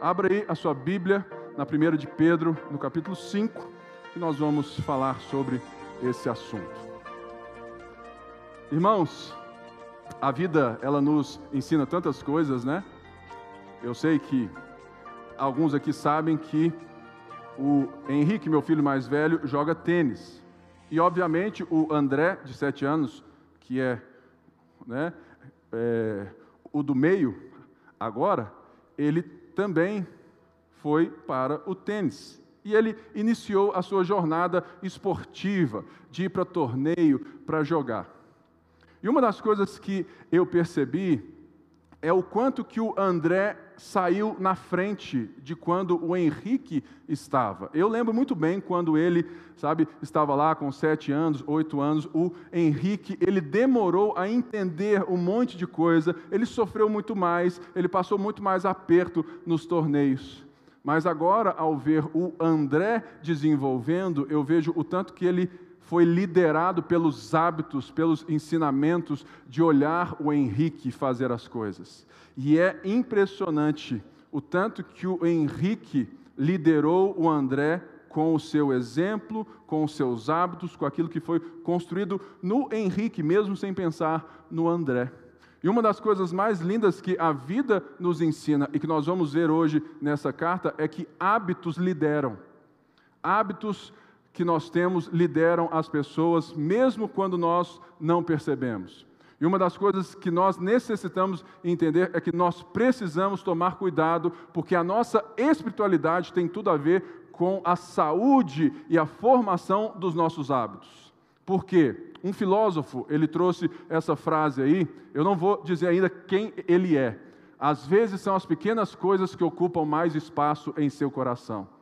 abra aí a sua Bíblia na 1 de Pedro, no capítulo 5, que nós vamos falar sobre esse assunto. Irmãos, a vida ela nos ensina tantas coisas, né? Eu sei que alguns aqui sabem que o Henrique, meu filho mais velho, joga tênis. E obviamente o André, de 7 anos, que é, né, é, o do meio agora, ele também foi para o tênis. E ele iniciou a sua jornada esportiva, de ir para torneio, para jogar. E uma das coisas que eu percebi é o quanto que o André saiu na frente de quando o Henrique estava. Eu lembro muito bem quando ele, sabe, estava lá com sete anos, oito anos, o Henrique, ele demorou a entender um monte de coisa, ele sofreu muito mais, ele passou muito mais aperto nos torneios. Mas agora, ao ver o André desenvolvendo, eu vejo o tanto que ele foi liderado pelos hábitos, pelos ensinamentos de olhar o Henrique fazer as coisas. E é impressionante o tanto que o Henrique liderou o André com o seu exemplo, com os seus hábitos, com aquilo que foi construído no Henrique, mesmo sem pensar no André. E uma das coisas mais lindas que a vida nos ensina e que nós vamos ver hoje nessa carta é que hábitos lideram. Hábitos que nós temos lideram as pessoas, mesmo quando nós não percebemos. E uma das coisas que nós necessitamos entender é que nós precisamos tomar cuidado, porque a nossa espiritualidade tem tudo a ver com a saúde e a formação dos nossos hábitos. Por quê? Um filósofo, ele trouxe essa frase aí, eu não vou dizer ainda quem ele é. Às vezes são as pequenas coisas que ocupam mais espaço em seu coração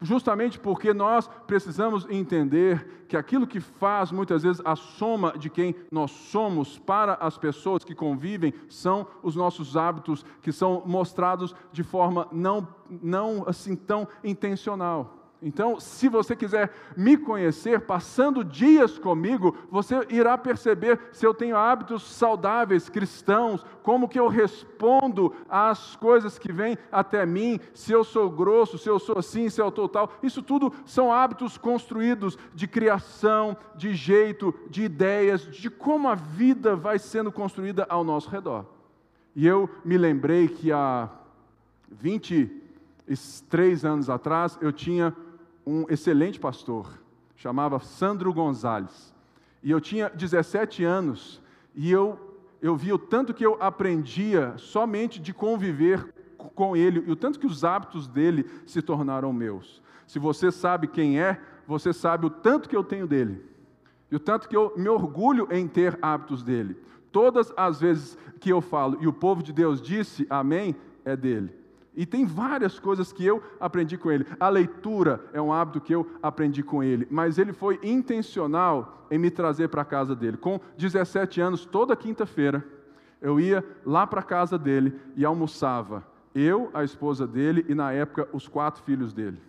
justamente porque nós precisamos entender que aquilo que faz muitas vezes a soma de quem nós somos para as pessoas que convivem são os nossos hábitos que são mostrados de forma não, não assim tão intencional. Então, se você quiser me conhecer, passando dias comigo, você irá perceber se eu tenho hábitos saudáveis, cristãos, como que eu respondo às coisas que vêm até mim, se eu sou grosso, se eu sou assim, se eu sou tal. Isso tudo são hábitos construídos de criação, de jeito, de ideias, de como a vida vai sendo construída ao nosso redor. E eu me lembrei que há 23 anos atrás eu tinha um excelente pastor, chamava Sandro Gonzalez. E eu tinha 17 anos e eu, eu vi o tanto que eu aprendia somente de conviver com ele e o tanto que os hábitos dele se tornaram meus. Se você sabe quem é, você sabe o tanto que eu tenho dele. E o tanto que eu me orgulho em ter hábitos dele. Todas as vezes que eu falo e o povo de Deus disse amém, é dele. E tem várias coisas que eu aprendi com ele. A leitura é um hábito que eu aprendi com ele, mas ele foi intencional em me trazer para a casa dele. Com 17 anos, toda quinta-feira, eu ia lá para a casa dele e almoçava. Eu, a esposa dele e, na época, os quatro filhos dele.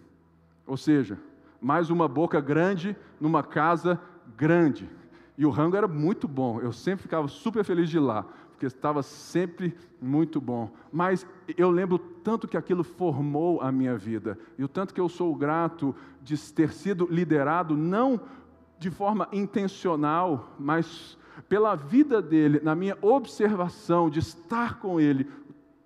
Ou seja, mais uma boca grande numa casa grande. E o rango era muito bom, eu sempre ficava super feliz de ir lá, porque estava sempre muito bom. Mas eu lembro tanto que aquilo formou a minha vida, e o tanto que eu sou grato de ter sido liderado, não de forma intencional, mas pela vida dele, na minha observação de estar com ele,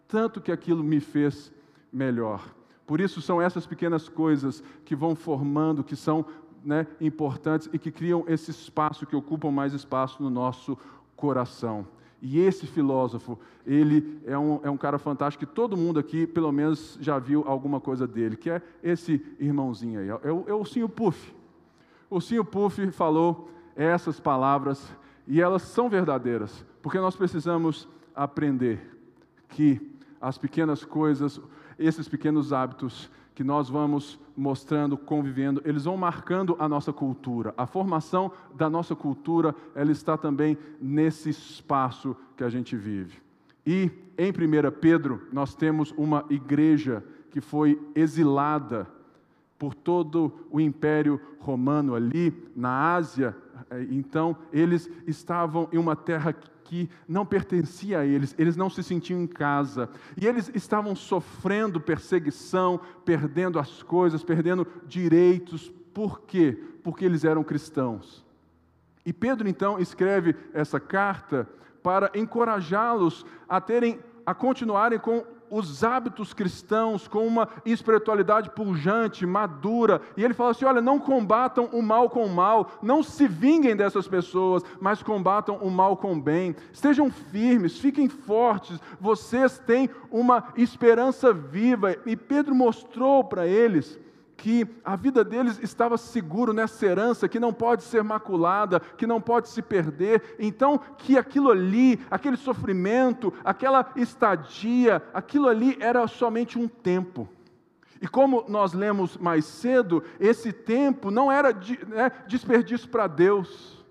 tanto que aquilo me fez melhor. Por isso são essas pequenas coisas que vão formando, que são né, importantes e que criam esse espaço, que ocupam mais espaço no nosso coração. E esse filósofo, ele é um, é um cara fantástico que todo mundo aqui, pelo menos, já viu alguma coisa dele, que é esse irmãozinho aí, é o, é o Sinho Puff. O Sinho Puff falou essas palavras e elas são verdadeiras, porque nós precisamos aprender que as pequenas coisas, esses pequenos hábitos que nós vamos mostrando, convivendo, eles vão marcando a nossa cultura. A formação da nossa cultura, ela está também nesse espaço que a gente vive. E em 1 Pedro, nós temos uma igreja que foi exilada por todo o Império Romano ali na Ásia então, eles estavam em uma terra que não pertencia a eles, eles não se sentiam em casa. E eles estavam sofrendo perseguição, perdendo as coisas, perdendo direitos. Por quê? Porque eles eram cristãos. E Pedro então escreve essa carta para encorajá-los a terem a continuarem com os hábitos cristãos com uma espiritualidade pujante, madura. E ele fala assim: olha, não combatam o mal com o mal, não se vinguem dessas pessoas, mas combatam o mal com o bem. Estejam firmes, fiquem fortes, vocês têm uma esperança viva. E Pedro mostrou para eles que a vida deles estava seguro nessa herança que não pode ser maculada, que não pode se perder. Então, que aquilo ali, aquele sofrimento, aquela estadia, aquilo ali era somente um tempo. E como nós lemos mais cedo, esse tempo não era né, desperdício para Deus.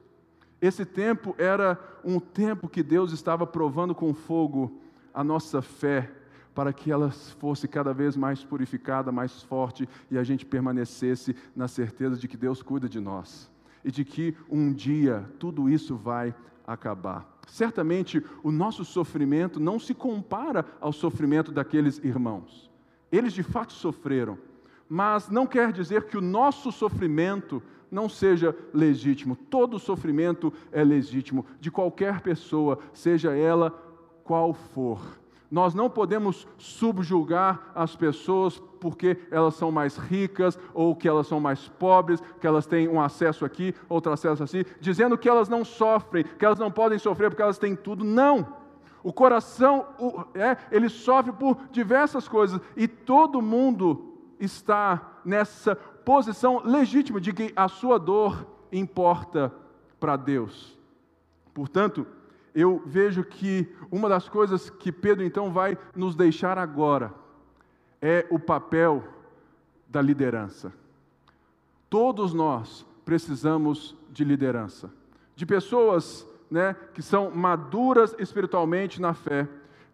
Esse tempo era um tempo que Deus estava provando com fogo a nossa fé para que ela fosse cada vez mais purificada, mais forte e a gente permanecesse na certeza de que Deus cuida de nós e de que um dia tudo isso vai acabar. Certamente o nosso sofrimento não se compara ao sofrimento daqueles irmãos. Eles de fato sofreram, mas não quer dizer que o nosso sofrimento não seja legítimo. Todo sofrimento é legítimo, de qualquer pessoa, seja ela qual for. Nós não podemos subjugar as pessoas porque elas são mais ricas ou que elas são mais pobres, que elas têm um acesso aqui, outro acesso assim, dizendo que elas não sofrem, que elas não podem sofrer porque elas têm tudo. Não! O coração, é, ele sofre por diversas coisas e todo mundo está nessa posição legítima de que a sua dor importa para Deus. Portanto, eu vejo que uma das coisas que Pedro então vai nos deixar agora é o papel da liderança. Todos nós precisamos de liderança, de pessoas né, que são maduras espiritualmente na fé,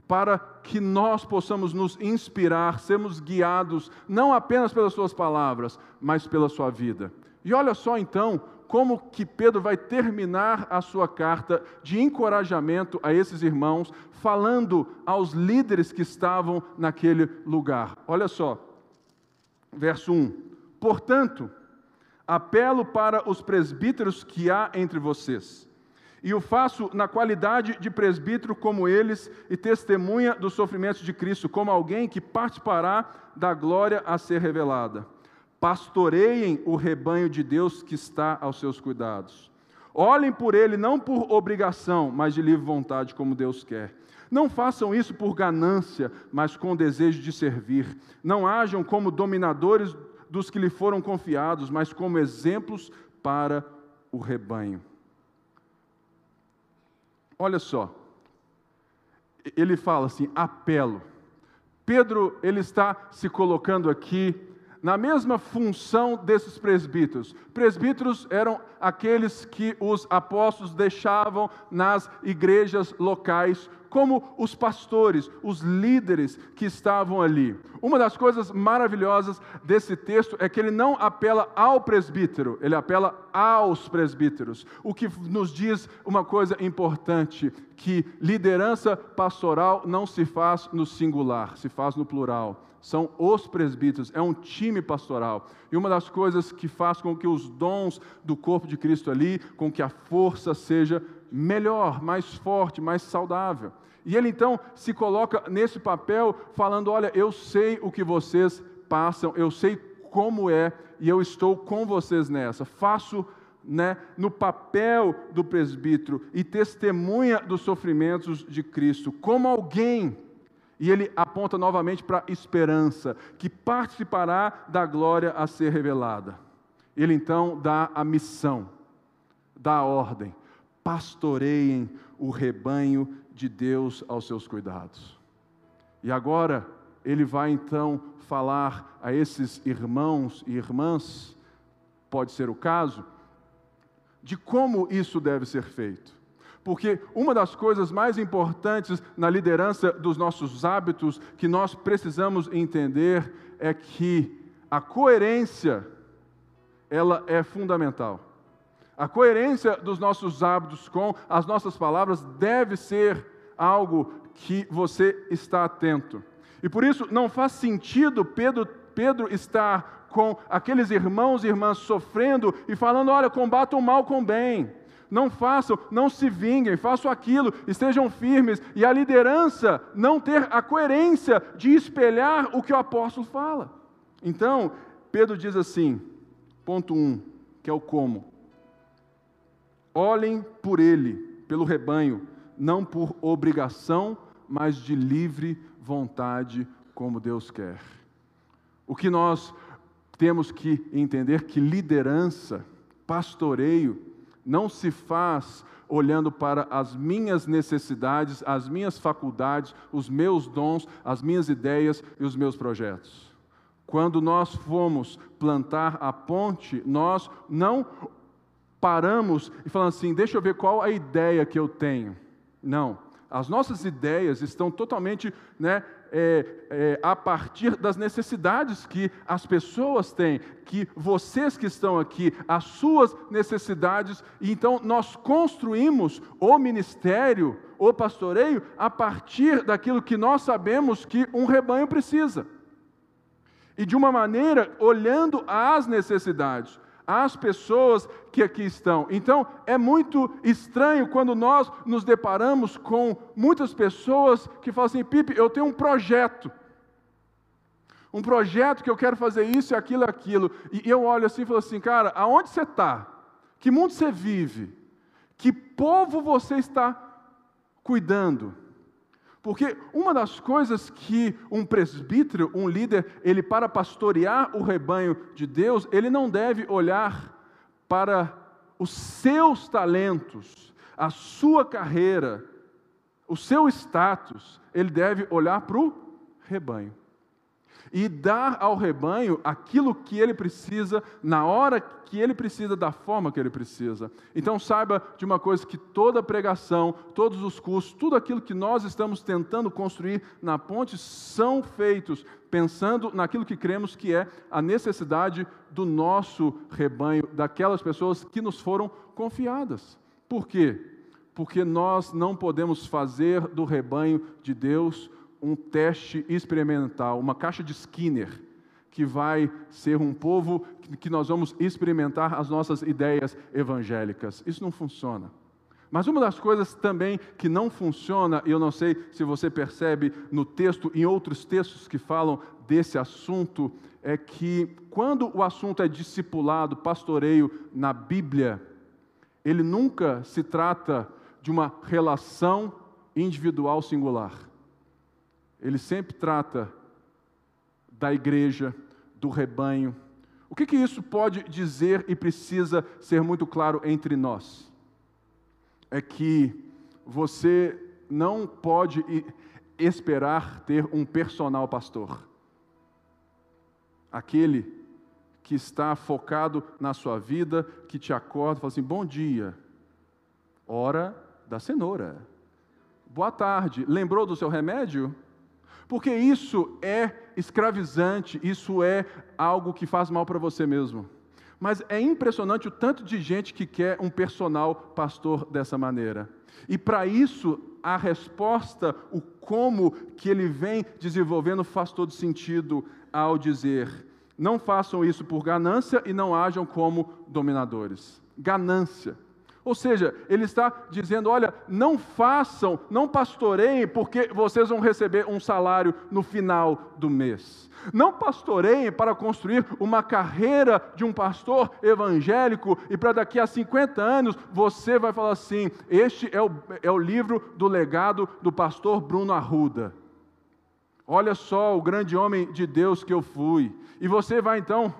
para que nós possamos nos inspirar, sermos guiados não apenas pelas suas palavras, mas pela sua vida. E olha só então como que Pedro vai terminar a sua carta de encorajamento a esses irmãos, falando aos líderes que estavam naquele lugar. Olha só, verso 1: Portanto, apelo para os presbíteros que há entre vocês, e o faço na qualidade de presbítero como eles e testemunha dos sofrimentos de Cristo, como alguém que participará da glória a ser revelada pastoreiem o rebanho de Deus que está aos seus cuidados. Olhem por ele não por obrigação, mas de livre vontade, como Deus quer. Não façam isso por ganância, mas com desejo de servir. Não hajam como dominadores dos que lhe foram confiados, mas como exemplos para o rebanho. Olha só, ele fala assim: apelo. Pedro, ele está se colocando aqui na mesma função desses presbíteros. Presbíteros eram aqueles que os apóstolos deixavam nas igrejas locais, como os pastores, os líderes que estavam ali. Uma das coisas maravilhosas desse texto é que ele não apela ao presbítero, ele apela aos presbíteros, o que nos diz uma coisa importante: que liderança pastoral não se faz no singular, se faz no plural são os presbíteros, é um time pastoral. E uma das coisas que faz com que os dons do corpo de Cristo ali, com que a força seja melhor, mais forte, mais saudável. E ele então se coloca nesse papel, falando: Olha, eu sei o que vocês passam, eu sei como é, e eu estou com vocês nessa. Faço né, no papel do presbítero e testemunha dos sofrimentos de Cristo, como alguém e ele aponta novamente para a esperança, que participará da glória a ser revelada. Ele então dá a missão, dá a ordem: pastoreiem o rebanho de Deus aos seus cuidados. E agora ele vai então falar a esses irmãos e irmãs, pode ser o caso, de como isso deve ser feito. Porque uma das coisas mais importantes na liderança dos nossos hábitos que nós precisamos entender é que a coerência ela é fundamental. A coerência dos nossos hábitos com as nossas palavras deve ser algo que você está atento. E por isso não faz sentido Pedro, Pedro estar com aqueles irmãos e irmãs sofrendo e falando: olha, combatam o mal com o bem. Não façam, não se vinguem, façam aquilo, estejam firmes. E a liderança não ter a coerência de espelhar o que o apóstolo fala. Então, Pedro diz assim, ponto 1, um, que é o como. Olhem por ele, pelo rebanho, não por obrigação, mas de livre vontade, como Deus quer. O que nós temos que entender que liderança, pastoreio, não se faz olhando para as minhas necessidades, as minhas faculdades, os meus dons, as minhas ideias e os meus projetos. Quando nós fomos plantar a ponte, nós não paramos e falamos assim: deixa eu ver qual a ideia que eu tenho. Não. As nossas ideias estão totalmente né, é, é, a partir das necessidades que as pessoas têm, que vocês que estão aqui, as suas necessidades, então nós construímos o ministério, o pastoreio, a partir daquilo que nós sabemos que um rebanho precisa. E de uma maneira olhando às necessidades às pessoas que aqui estão. Então, é muito estranho quando nós nos deparamos com muitas pessoas que falam assim: Pipe, eu tenho um projeto. Um projeto que eu quero fazer isso, aquilo, aquilo. E eu olho assim e falo assim, cara, aonde você está? Que mundo você vive? Que povo você está cuidando? Porque uma das coisas que um presbítero, um líder, ele para pastorear o rebanho de Deus, ele não deve olhar para os seus talentos, a sua carreira, o seu status, ele deve olhar para o rebanho e dar ao rebanho aquilo que ele precisa, na hora que ele precisa, da forma que ele precisa. Então saiba de uma coisa: que toda pregação, todos os cursos, tudo aquilo que nós estamos tentando construir na ponte são feitos pensando naquilo que cremos que é a necessidade do nosso rebanho, daquelas pessoas que nos foram confiadas. Por quê? Porque nós não podemos fazer do rebanho de Deus um teste experimental, uma caixa de Skinner, que vai ser um povo que nós vamos experimentar as nossas ideias evangélicas. Isso não funciona. Mas uma das coisas também que não funciona, e eu não sei se você percebe no texto, em outros textos que falam desse assunto, é que quando o assunto é discipulado, pastoreio na Bíblia, ele nunca se trata de uma relação individual singular ele sempre trata da igreja, do rebanho. O que, que isso pode dizer e precisa ser muito claro entre nós? É que você não pode esperar ter um personal pastor. Aquele que está focado na sua vida, que te acorda e fala assim: bom dia, hora da cenoura. Boa tarde, lembrou do seu remédio? Porque isso é escravizante, isso é algo que faz mal para você mesmo. Mas é impressionante o tanto de gente que quer um personal pastor dessa maneira. E para isso, a resposta, o como que ele vem desenvolvendo faz todo sentido ao dizer: não façam isso por ganância e não hajam como dominadores. Ganância. Ou seja, ele está dizendo: olha, não façam, não pastoreiem, porque vocês vão receber um salário no final do mês. Não pastoreiem para construir uma carreira de um pastor evangélico e para daqui a 50 anos você vai falar assim: este é o, é o livro do legado do pastor Bruno Arruda. Olha só o grande homem de Deus que eu fui. E você vai então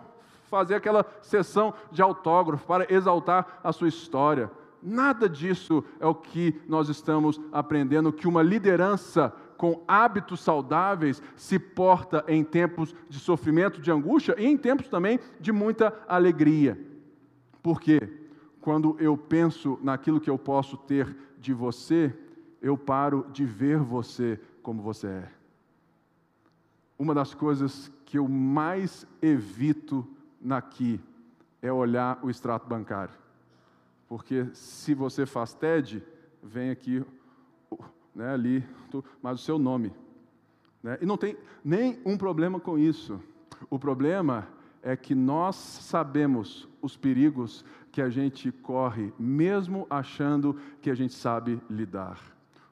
fazer aquela sessão de autógrafo para exaltar a sua história. Nada disso é o que nós estamos aprendendo, que uma liderança com hábitos saudáveis se porta em tempos de sofrimento, de angústia e em tempos também de muita alegria. Por quê? Quando eu penso naquilo que eu posso ter de você, eu paro de ver você como você é. Uma das coisas que eu mais evito naqui é olhar o extrato bancário. Porque se você faz TED, vem aqui, né, ali, mas o seu nome. Né? E não tem nenhum problema com isso. O problema é que nós sabemos os perigos que a gente corre, mesmo achando que a gente sabe lidar.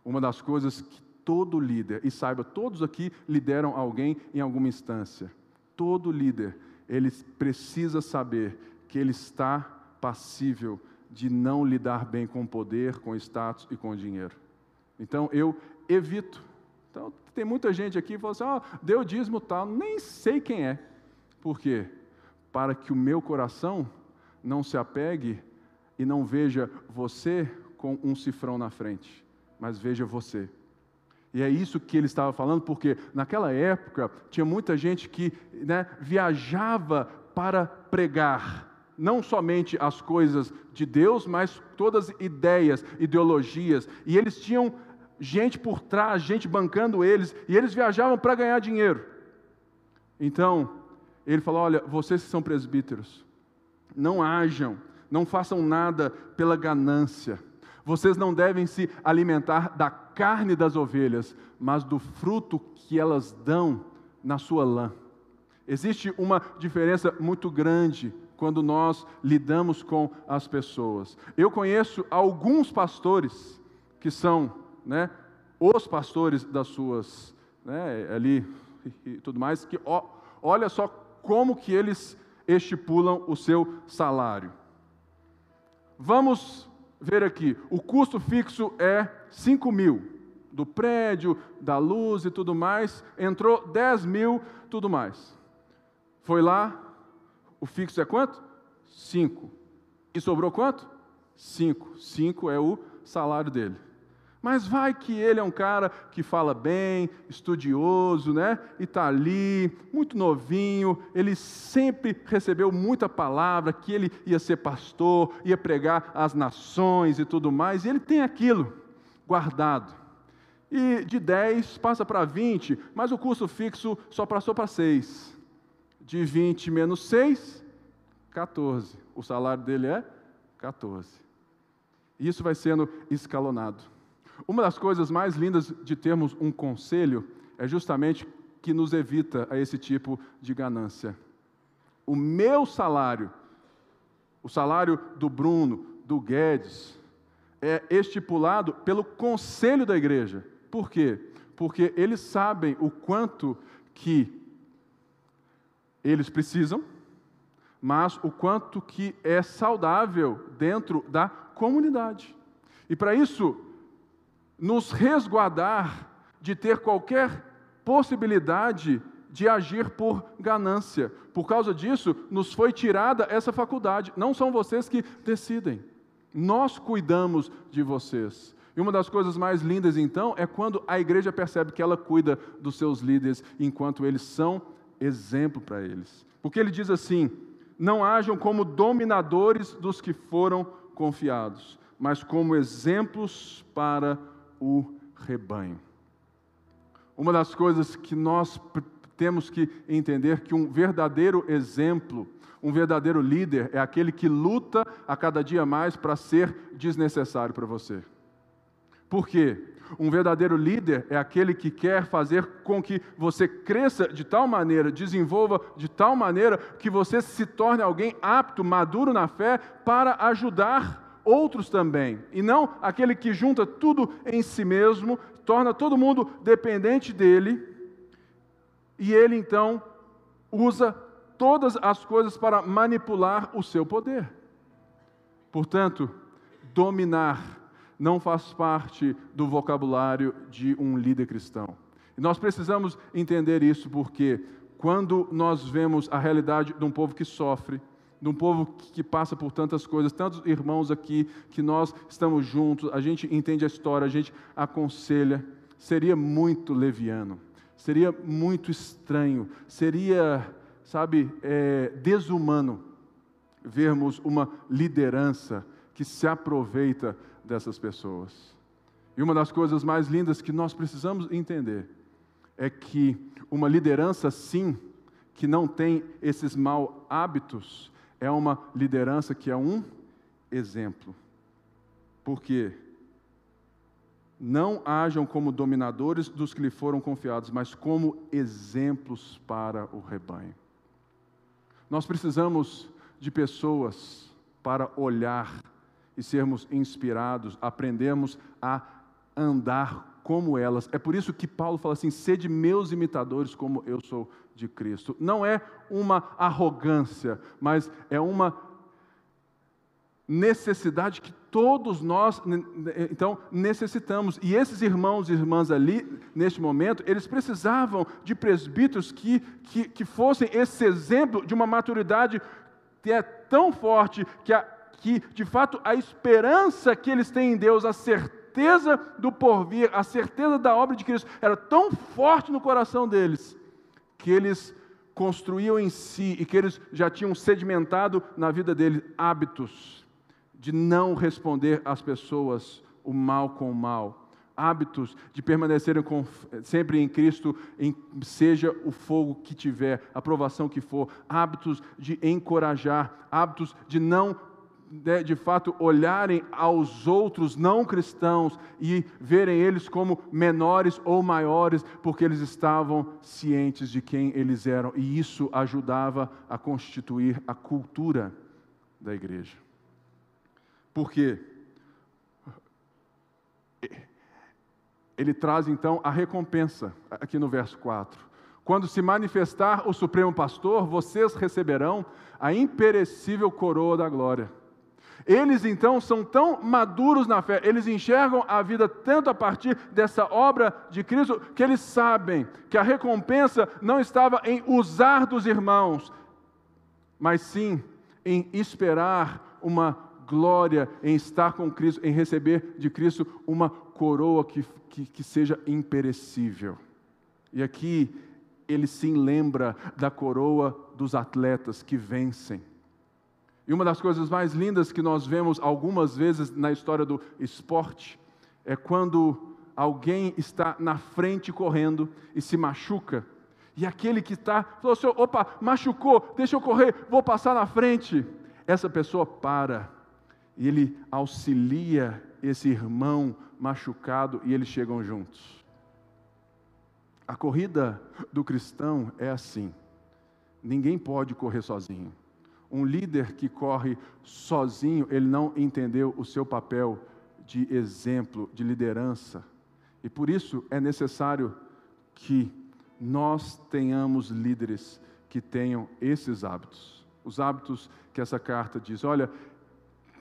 Uma das coisas que todo líder, e saiba, todos aqui lideram alguém em alguma instância. Todo líder, ele precisa saber que ele está passível de não lidar bem com poder, com status e com dinheiro. Então eu evito. Então tem muita gente aqui que fala assim: ó, oh, deu dízimo tal, nem sei quem é. Por quê? Para que o meu coração não se apegue e não veja você com um cifrão na frente, mas veja você. E é isso que ele estava falando, porque naquela época tinha muita gente que né, viajava para pregar, não somente as coisas de Deus, mas todas as ideias, ideologias, e eles tinham gente por trás, gente bancando eles, e eles viajavam para ganhar dinheiro. Então, ele falou: Olha, vocês que são presbíteros, não hajam, não façam nada pela ganância. Vocês não devem se alimentar da carne das ovelhas, mas do fruto que elas dão na sua lã. Existe uma diferença muito grande quando nós lidamos com as pessoas. Eu conheço alguns pastores que são, né, os pastores das suas, né, ali e tudo mais, que ó, olha só como que eles estipulam o seu salário. Vamos ver aqui, o custo fixo é 5 mil, do prédio, da luz e tudo mais, entrou 10 mil, tudo mais. Foi lá, o fixo é quanto? Cinco. E sobrou quanto? Cinco. Cinco é o salário dele. Mas vai que ele é um cara que fala bem, estudioso, né? E está ali, muito novinho. Ele sempre recebeu muita palavra, que ele ia ser pastor, ia pregar às nações e tudo mais. E ele tem aquilo guardado. E de 10 passa para 20, mas o custo fixo só passou para 6 de 20 menos 6, 14. O salário dele é 14. E isso vai sendo escalonado. Uma das coisas mais lindas de termos um conselho é justamente que nos evita a esse tipo de ganância. O meu salário, o salário do Bruno, do Guedes, é estipulado pelo conselho da igreja. Por quê? Porque eles sabem o quanto que eles precisam, mas o quanto que é saudável dentro da comunidade. E para isso, nos resguardar de ter qualquer possibilidade de agir por ganância. Por causa disso, nos foi tirada essa faculdade. Não são vocês que decidem. Nós cuidamos de vocês. E uma das coisas mais lindas, então, é quando a igreja percebe que ela cuida dos seus líderes enquanto eles são exemplo para eles. Porque ele diz assim: não hajam como dominadores dos que foram confiados, mas como exemplos para o rebanho. Uma das coisas que nós temos que entender que um verdadeiro exemplo, um verdadeiro líder é aquele que luta a cada dia mais para ser desnecessário para você. Por quê? Um verdadeiro líder é aquele que quer fazer com que você cresça de tal maneira, desenvolva de tal maneira, que você se torne alguém apto, maduro na fé, para ajudar outros também. E não aquele que junta tudo em si mesmo, torna todo mundo dependente dele, e ele então usa todas as coisas para manipular o seu poder. Portanto, dominar não faz parte do vocabulário de um líder cristão. E nós precisamos entender isso porque quando nós vemos a realidade de um povo que sofre, de um povo que passa por tantas coisas, tantos irmãos aqui que nós estamos juntos, a gente entende a história, a gente aconselha, seria muito leviano, seria muito estranho, seria, sabe, é, desumano vermos uma liderança que se aproveita dessas pessoas. E uma das coisas mais lindas que nós precisamos entender é que uma liderança, sim, que não tem esses mal hábitos, é uma liderança que é um exemplo. Porque não hajam como dominadores dos que lhe foram confiados, mas como exemplos para o rebanho. Nós precisamos de pessoas para olhar e sermos inspirados, aprendemos a andar como elas. É por isso que Paulo fala assim: sede meus imitadores, como eu sou de Cristo. Não é uma arrogância, mas é uma necessidade que todos nós, então, necessitamos. E esses irmãos e irmãs ali, neste momento, eles precisavam de presbíteros que, que, que fossem esse exemplo de uma maturidade que é tão forte que, a, que, de fato, a esperança que eles têm em Deus, a certeza do porvir, a certeza da obra de Cristo, era tão forte no coração deles, que eles construíam em si e que eles já tinham sedimentado na vida deles hábitos de não responder às pessoas o mal com o mal, hábitos de permanecerem com, sempre em Cristo, em, seja o fogo que tiver, a provação que for, hábitos de encorajar, hábitos de não de, fato olharem aos outros não cristãos e verem eles como menores ou maiores, porque eles estavam cientes de quem eles eram, e isso ajudava a constituir a cultura da igreja. Porque ele traz então a recompensa, aqui no verso 4. Quando se manifestar o Supremo Pastor, vocês receberão a imperecível coroa da glória. Eles então são tão maduros na fé, eles enxergam a vida tanto a partir dessa obra de Cristo, que eles sabem que a recompensa não estava em usar dos irmãos, mas sim em esperar uma glória em estar com Cristo, em receber de Cristo uma coroa que, que, que seja imperecível. E aqui ele sim lembra da coroa dos atletas que vencem. E uma das coisas mais lindas que nós vemos algumas vezes na história do esporte é quando alguém está na frente correndo e se machuca. E aquele que está, falou assim: opa, machucou, deixa eu correr, vou passar na frente. Essa pessoa para e ele auxilia esse irmão machucado e eles chegam juntos. A corrida do cristão é assim. Ninguém pode correr sozinho. Um líder que corre sozinho, ele não entendeu o seu papel de exemplo, de liderança. E por isso é necessário que nós tenhamos líderes que tenham esses hábitos. Os hábitos que essa carta diz: olha,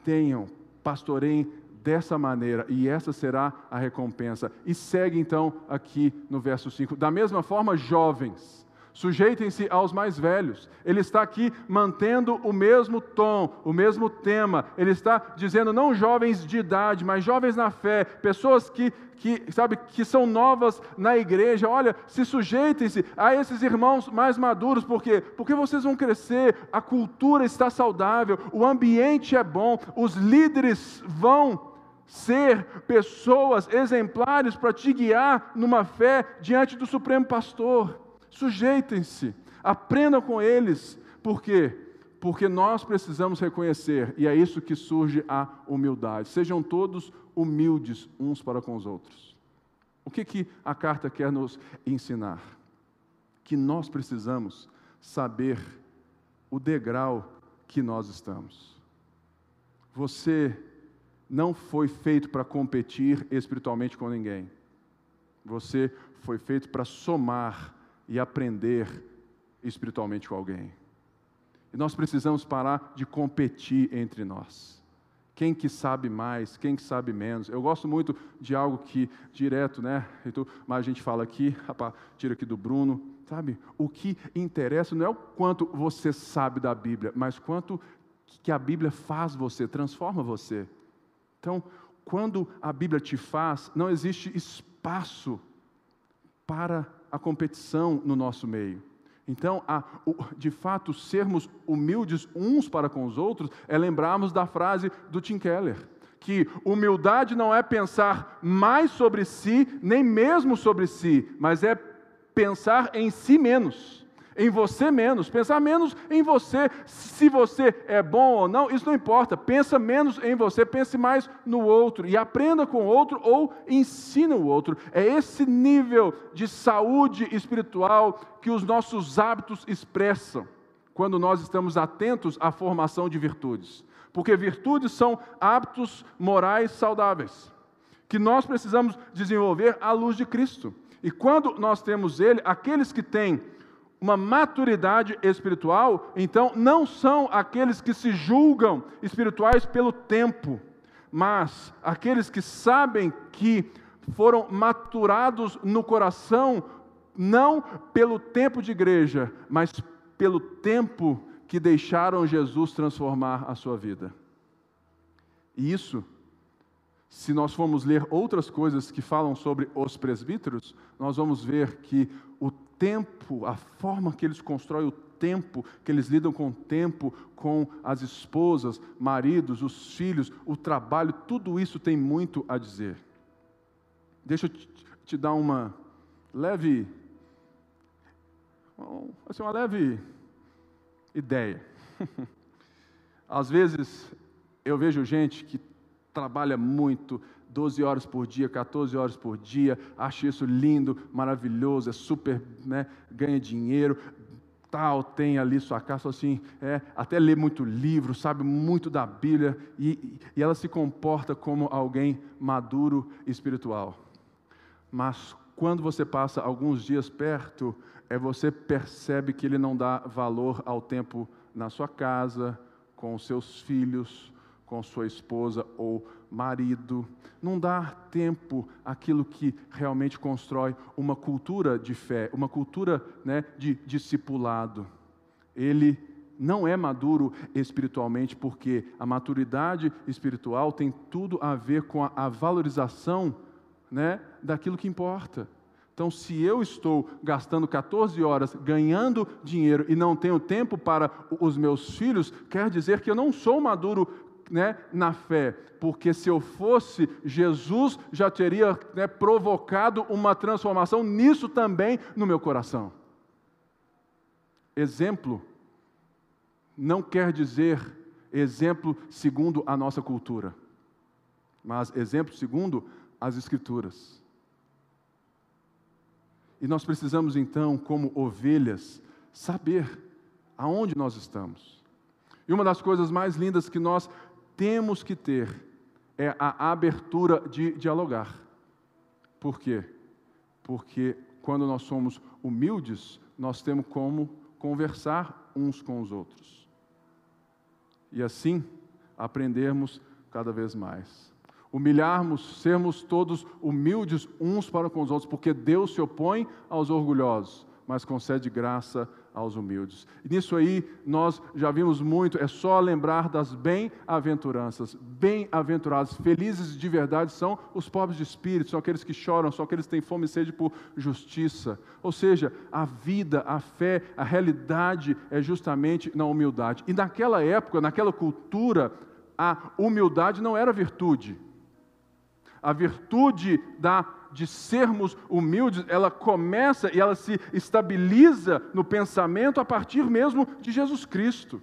tenham, pastoreiem dessa maneira, e essa será a recompensa. E segue então aqui no verso 5. Da mesma forma, jovens, sujeitem-se aos mais velhos. Ele está aqui mantendo o mesmo tom, o mesmo tema. Ele está dizendo não jovens de idade, mas jovens na fé, pessoas que, que sabe, que são novas na igreja. Olha, se sujeitem-se a esses irmãos mais maduros, por quê? Porque vocês vão crescer, a cultura está saudável, o ambiente é bom, os líderes vão ser pessoas exemplares para te guiar numa fé diante do Supremo Pastor. Sujeitem-se, aprendam com eles. Por quê? Porque nós precisamos reconhecer, e é isso que surge a humildade. Sejam todos humildes uns para com os outros. O que, que a carta quer nos ensinar? Que nós precisamos saber o degrau que nós estamos. Você não foi feito para competir espiritualmente com ninguém. Você foi feito para somar e aprender espiritualmente com alguém. E nós precisamos parar de competir entre nós. Quem que sabe mais, quem que sabe menos. Eu gosto muito de algo que, direto, né? Mas a gente fala aqui, tira aqui do Bruno, sabe? O que interessa não é o quanto você sabe da Bíblia, mas quanto que a Bíblia faz você, transforma você. Então, quando a Bíblia te faz, não existe espaço para a competição no nosso meio. Então, a, de fato, sermos humildes uns para com os outros é lembrarmos da frase do Tim Keller, que humildade não é pensar mais sobre si, nem mesmo sobre si, mas é pensar em si menos. Em você menos, pensar menos em você, se você é bom ou não, isso não importa. Pensa menos em você, pense mais no outro e aprenda com o outro ou ensina o outro. É esse nível de saúde espiritual que os nossos hábitos expressam quando nós estamos atentos à formação de virtudes. Porque virtudes são hábitos morais saudáveis que nós precisamos desenvolver à luz de Cristo. E quando nós temos ele, aqueles que têm uma maturidade espiritual, então não são aqueles que se julgam espirituais pelo tempo, mas aqueles que sabem que foram maturados no coração, não pelo tempo de igreja, mas pelo tempo que deixaram Jesus transformar a sua vida. E isso, se nós formos ler outras coisas que falam sobre os presbíteros, nós vamos ver que o tempo, a forma que eles constroem o tempo, que eles lidam com o tempo, com as esposas, maridos, os filhos, o trabalho, tudo isso tem muito a dizer. Deixa eu te, dar uma leve, assim, uma leve ideia. Às vezes eu vejo gente que trabalha muito, 12 horas por dia, 14 horas por dia, acha isso lindo, maravilhoso, é super, né, ganha dinheiro, tal, tem ali sua casa, assim, é, até lê muito livro, sabe muito da Bíblia, e, e ela se comporta como alguém maduro espiritual. Mas quando você passa alguns dias perto, é você percebe que ele não dá valor ao tempo na sua casa, com seus filhos, com sua esposa ou marido, não dá tempo àquilo que realmente constrói uma cultura de fé, uma cultura né, de discipulado. Ele não é maduro espiritualmente, porque a maturidade espiritual tem tudo a ver com a, a valorização né, daquilo que importa. Então, se eu estou gastando 14 horas ganhando dinheiro e não tenho tempo para os meus filhos, quer dizer que eu não sou maduro né, na fé, porque se eu fosse, Jesus já teria né, provocado uma transformação nisso também no meu coração. Exemplo não quer dizer exemplo segundo a nossa cultura, mas exemplo segundo as Escrituras. E nós precisamos então, como ovelhas, saber aonde nós estamos. E uma das coisas mais lindas que nós temos que ter é a abertura de dialogar. Por quê? Porque quando nós somos humildes, nós temos como conversar uns com os outros. E assim aprendermos cada vez mais. Humilharmos, sermos todos humildes uns para com os outros, porque Deus se opõe aos orgulhosos, mas concede graça aos humildes. E nisso aí nós já vimos muito, é só lembrar das bem-aventuranças. Bem-aventurados, felizes de verdade são os pobres de espírito, são aqueles que choram, são aqueles que têm fome e sede por justiça. Ou seja, a vida, a fé, a realidade é justamente na humildade. E naquela época, naquela cultura, a humildade não era virtude. A virtude da de sermos humildes, ela começa e ela se estabiliza no pensamento a partir mesmo de Jesus Cristo,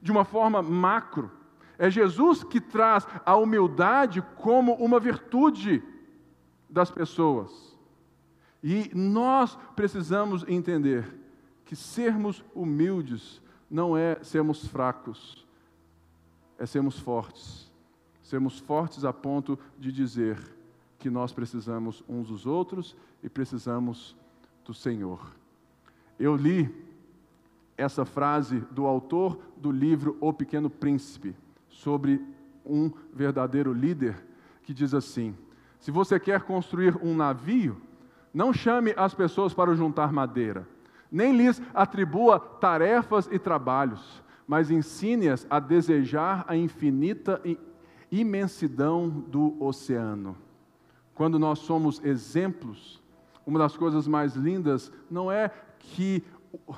de uma forma macro. É Jesus que traz a humildade como uma virtude das pessoas. E nós precisamos entender que sermos humildes não é sermos fracos, é sermos fortes. Sermos fortes a ponto de dizer: que nós precisamos uns dos outros e precisamos do Senhor. Eu li essa frase do autor do livro O Pequeno Príncipe, sobre um verdadeiro líder, que diz assim: Se você quer construir um navio, não chame as pessoas para juntar madeira, nem lhes atribua tarefas e trabalhos, mas ensine-as a desejar a infinita imensidão do oceano quando nós somos exemplos, uma das coisas mais lindas não é que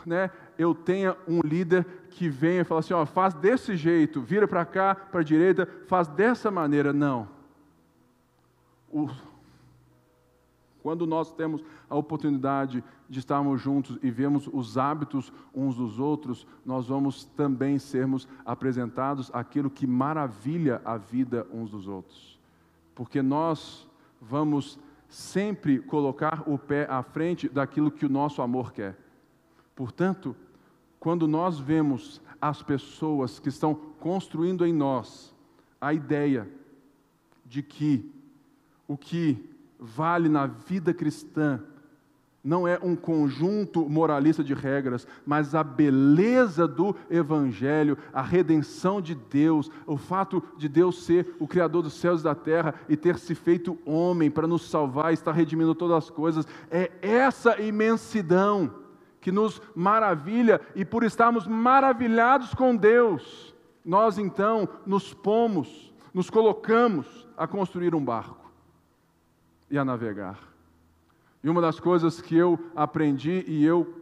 né, eu tenha um líder que venha e fala assim: ó, faz desse jeito, vira para cá, para a direita, faz dessa maneira. Não. O, Quando nós temos a oportunidade de estarmos juntos e vemos os hábitos uns dos outros, nós vamos também sermos apresentados aquilo que maravilha a vida uns dos outros. Porque nós vamos sempre colocar o pé à frente daquilo que o nosso amor quer. Portanto, quando nós vemos as pessoas que estão construindo em nós a ideia de que o que vale na vida cristã não é um conjunto moralista de regras, mas a beleza do Evangelho, a redenção de Deus, o fato de Deus ser o Criador dos céus e da terra e ter se feito homem para nos salvar, estar redimindo todas as coisas, é essa imensidão que nos maravilha e por estarmos maravilhados com Deus, nós então nos pomos, nos colocamos a construir um barco e a navegar. E uma das coisas que eu aprendi e eu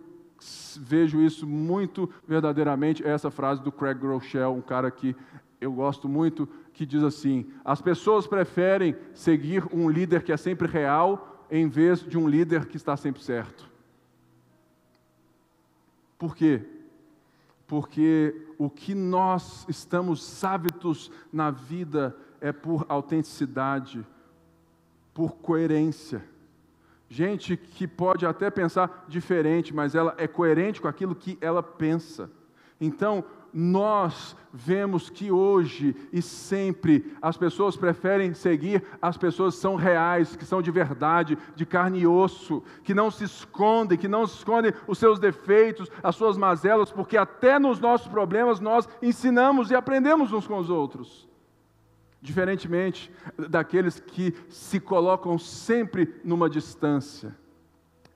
vejo isso muito verdadeiramente é essa frase do Craig Groeschel, um cara que eu gosto muito, que diz assim: as pessoas preferem seguir um líder que é sempre real em vez de um líder que está sempre certo. Por quê? Porque o que nós estamos hábitos na vida é por autenticidade, por coerência. Gente que pode até pensar diferente, mas ela é coerente com aquilo que ela pensa. Então, nós vemos que hoje e sempre as pessoas preferem seguir as pessoas que são reais, que são de verdade, de carne e osso, que não se escondem, que não se escondem os seus defeitos, as suas mazelas, porque até nos nossos problemas nós ensinamos e aprendemos uns com os outros. Diferentemente daqueles que se colocam sempre numa distância.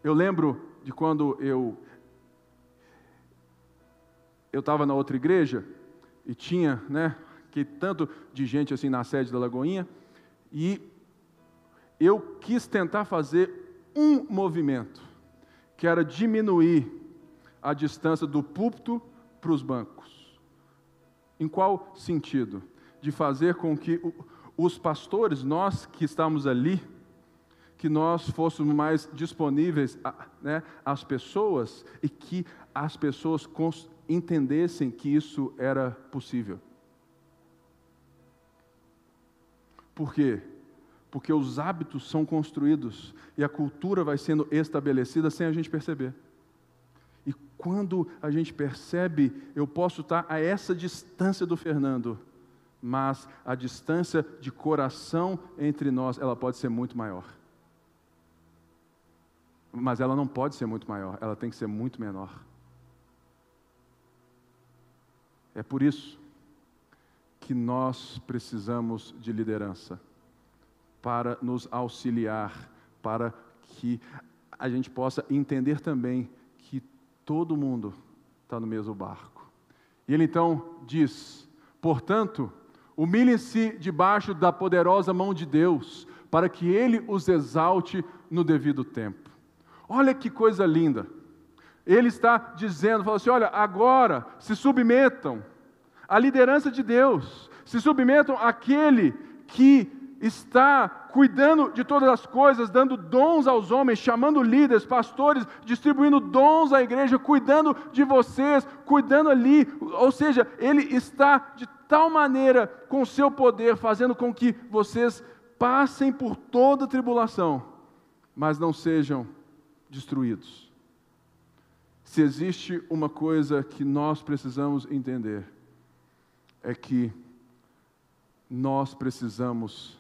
Eu lembro de quando eu eu estava na outra igreja e tinha, né, que tanto de gente assim na sede da Lagoinha, e eu quis tentar fazer um movimento, que era diminuir a distância do púlpito para os bancos. Em qual sentido? De fazer com que os pastores, nós que estamos ali, que nós fôssemos mais disponíveis né, às pessoas e que as pessoas entendessem que isso era possível. Por quê? Porque os hábitos são construídos e a cultura vai sendo estabelecida sem a gente perceber. E quando a gente percebe, eu posso estar a essa distância do Fernando, mas a distância de coração entre nós, ela pode ser muito maior. Mas ela não pode ser muito maior, ela tem que ser muito menor. É por isso que nós precisamos de liderança para nos auxiliar, para que a gente possa entender também que todo mundo está no mesmo barco. E ele então diz: portanto, humilhem-se debaixo da poderosa mão de Deus, para que ele os exalte no devido tempo. Olha que coisa linda. Ele está dizendo, fala assim: olha, agora se submetam à liderança de Deus, se submetam àquele que está cuidando de todas as coisas, dando dons aos homens, chamando líderes, pastores, distribuindo dons à igreja, cuidando de vocês, cuidando ali. Ou seja, Ele está de tal maneira com o seu poder, fazendo com que vocês passem por toda tribulação, mas não sejam destruídos. Se existe uma coisa que nós precisamos entender, é que nós precisamos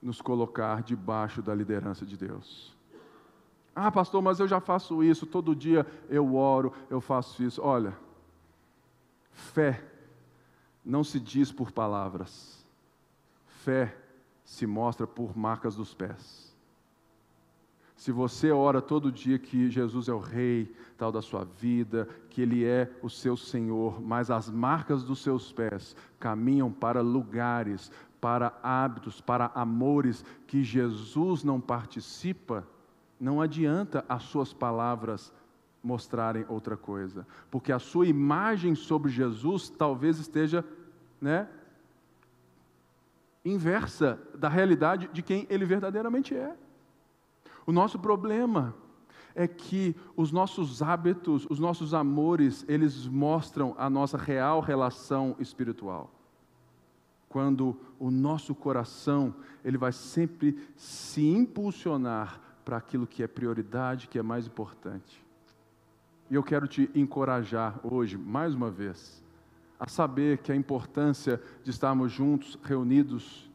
nos colocar debaixo da liderança de Deus. Ah, pastor, mas eu já faço isso, todo dia eu oro, eu faço isso. Olha, fé não se diz por palavras, fé se mostra por marcas dos pés. Se você ora todo dia que Jesus é o Rei tal da sua vida, que Ele é o seu Senhor, mas as marcas dos seus pés caminham para lugares, para hábitos, para amores que Jesus não participa, não adianta as suas palavras mostrarem outra coisa, porque a sua imagem sobre Jesus talvez esteja, né, inversa da realidade de quem ele verdadeiramente é. O nosso problema é que os nossos hábitos, os nossos amores, eles mostram a nossa real relação espiritual. Quando o nosso coração, ele vai sempre se impulsionar para aquilo que é prioridade, que é mais importante. E eu quero te encorajar hoje, mais uma vez, a saber que a importância de estarmos juntos, reunidos,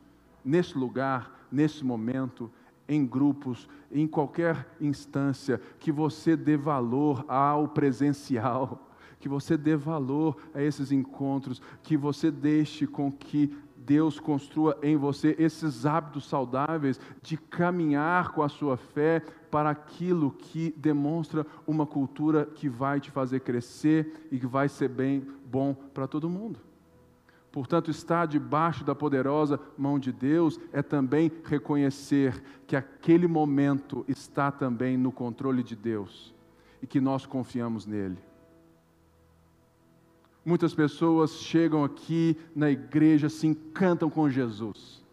nesse lugar, nesse momento, em grupos, em qualquer instância, que você dê valor ao presencial, que você dê valor a esses encontros, que você deixe com que Deus construa em você esses hábitos saudáveis de caminhar com a sua fé para aquilo que demonstra uma cultura que vai te fazer crescer e que vai ser bem bom para todo mundo. Portanto, estar debaixo da poderosa mão de Deus é também reconhecer que aquele momento está também no controle de Deus e que nós confiamos nele. Muitas pessoas chegam aqui na igreja, se encantam com Jesus.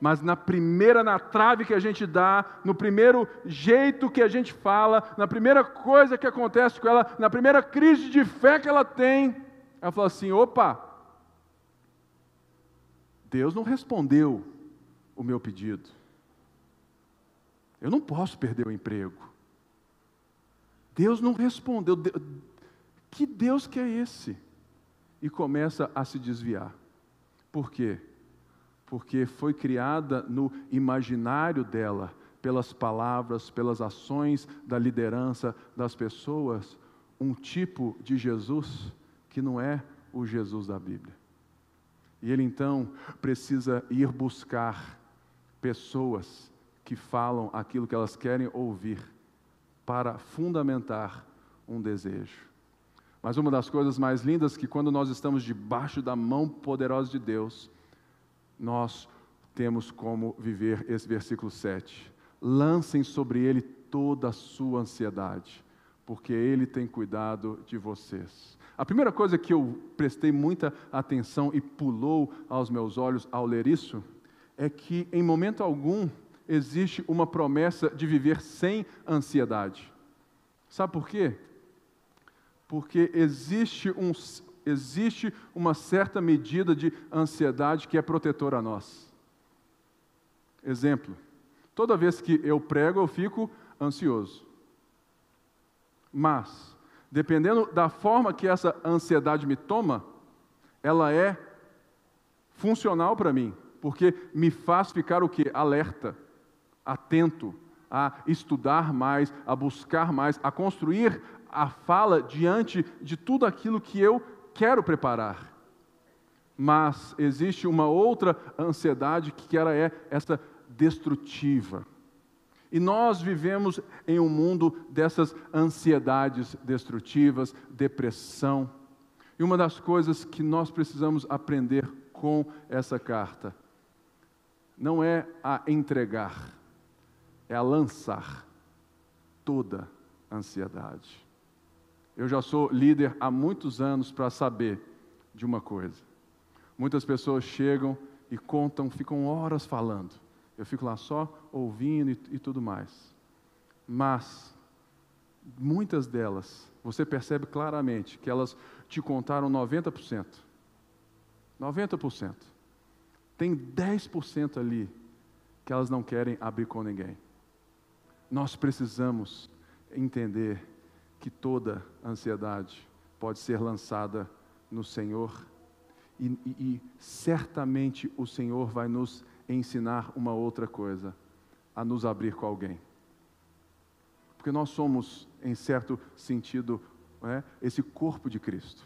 Mas na primeira na trave que a gente dá, no primeiro jeito que a gente fala, na primeira coisa que acontece com ela, na primeira crise de fé que ela tem, ela fala assim: opa, Deus não respondeu o meu pedido. Eu não posso perder o emprego. Deus não respondeu. Que Deus que é esse? E começa a se desviar. Por quê? Porque foi criada no imaginário dela, pelas palavras, pelas ações da liderança das pessoas, um tipo de Jesus que não é o Jesus da Bíblia. E ele então precisa ir buscar pessoas que falam aquilo que elas querem ouvir para fundamentar um desejo. Mas uma das coisas mais lindas é que quando nós estamos debaixo da mão poderosa de Deus, nós temos como viver esse versículo 7. Lancem sobre ele toda a sua ansiedade, porque ele tem cuidado de vocês. A primeira coisa que eu prestei muita atenção e pulou aos meus olhos ao ler isso é que, em momento algum, existe uma promessa de viver sem ansiedade. Sabe por quê? Porque existe, um, existe uma certa medida de ansiedade que é protetora a nós. Exemplo: toda vez que eu prego, eu fico ansioso. Mas, dependendo da forma que essa ansiedade me toma, ela é funcional para mim, porque me faz ficar o que? Alerta, atento, a estudar mais, a buscar mais, a construir a fala diante de tudo aquilo que eu quero preparar. Mas existe uma outra ansiedade que ela é essa destrutiva e nós vivemos em um mundo dessas ansiedades destrutivas, depressão. E uma das coisas que nós precisamos aprender com essa carta não é a entregar, é a lançar toda a ansiedade. Eu já sou líder há muitos anos para saber de uma coisa. Muitas pessoas chegam e contam, ficam horas falando eu fico lá só ouvindo e, e tudo mais. Mas, muitas delas, você percebe claramente que elas te contaram 90%. 90%. Tem 10% ali que elas não querem abrir com ninguém. Nós precisamos entender que toda ansiedade pode ser lançada no Senhor e, e, e certamente o Senhor vai nos ensinar uma outra coisa, a nos abrir com alguém. Porque nós somos, em certo sentido, é, esse corpo de Cristo.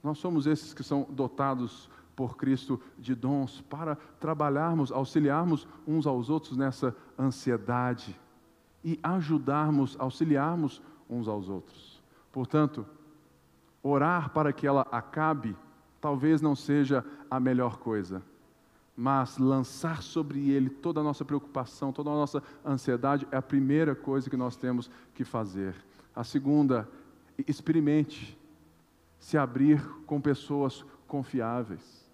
Nós somos esses que são dotados por Cristo de dons para trabalharmos, auxiliarmos uns aos outros nessa ansiedade e ajudarmos, auxiliarmos uns aos outros. Portanto, orar para que ela acabe talvez não seja a melhor coisa mas lançar sobre ele toda a nossa preocupação, toda a nossa ansiedade é a primeira coisa que nós temos que fazer. A segunda, experimente se abrir com pessoas confiáveis,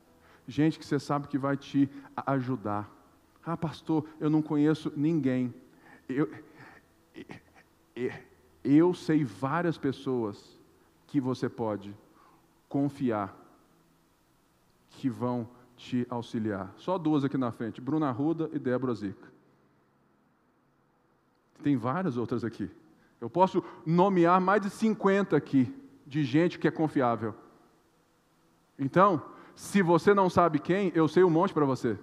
gente que você sabe que vai te ajudar. Ah, pastor, eu não conheço ninguém. Eu, eu sei várias pessoas que você pode confiar que vão te auxiliar. Só duas aqui na frente: Bruna Arruda e Débora Zica. Tem várias outras aqui. Eu posso nomear mais de 50 aqui, de gente que é confiável. Então, se você não sabe quem, eu sei um monte para você.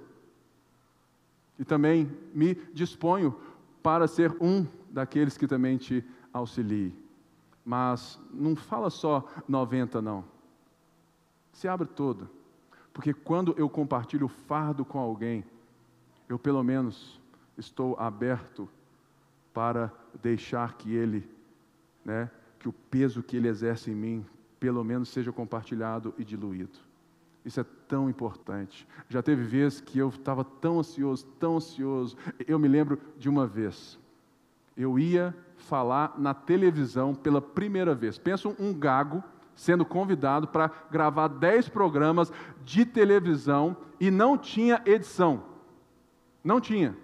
E também me disponho para ser um daqueles que também te auxilie. Mas não fala só 90, não. Se abre todo. Porque quando eu compartilho o fardo com alguém, eu pelo menos estou aberto para deixar que ele, né, que o peso que ele exerce em mim, pelo menos seja compartilhado e diluído. Isso é tão importante. Já teve vezes que eu estava tão ansioso, tão ansioso. Eu me lembro de uma vez. Eu ia falar na televisão pela primeira vez. Pensa um gago sendo convidado para gravar dez programas de televisão e não tinha edição. Não tinha.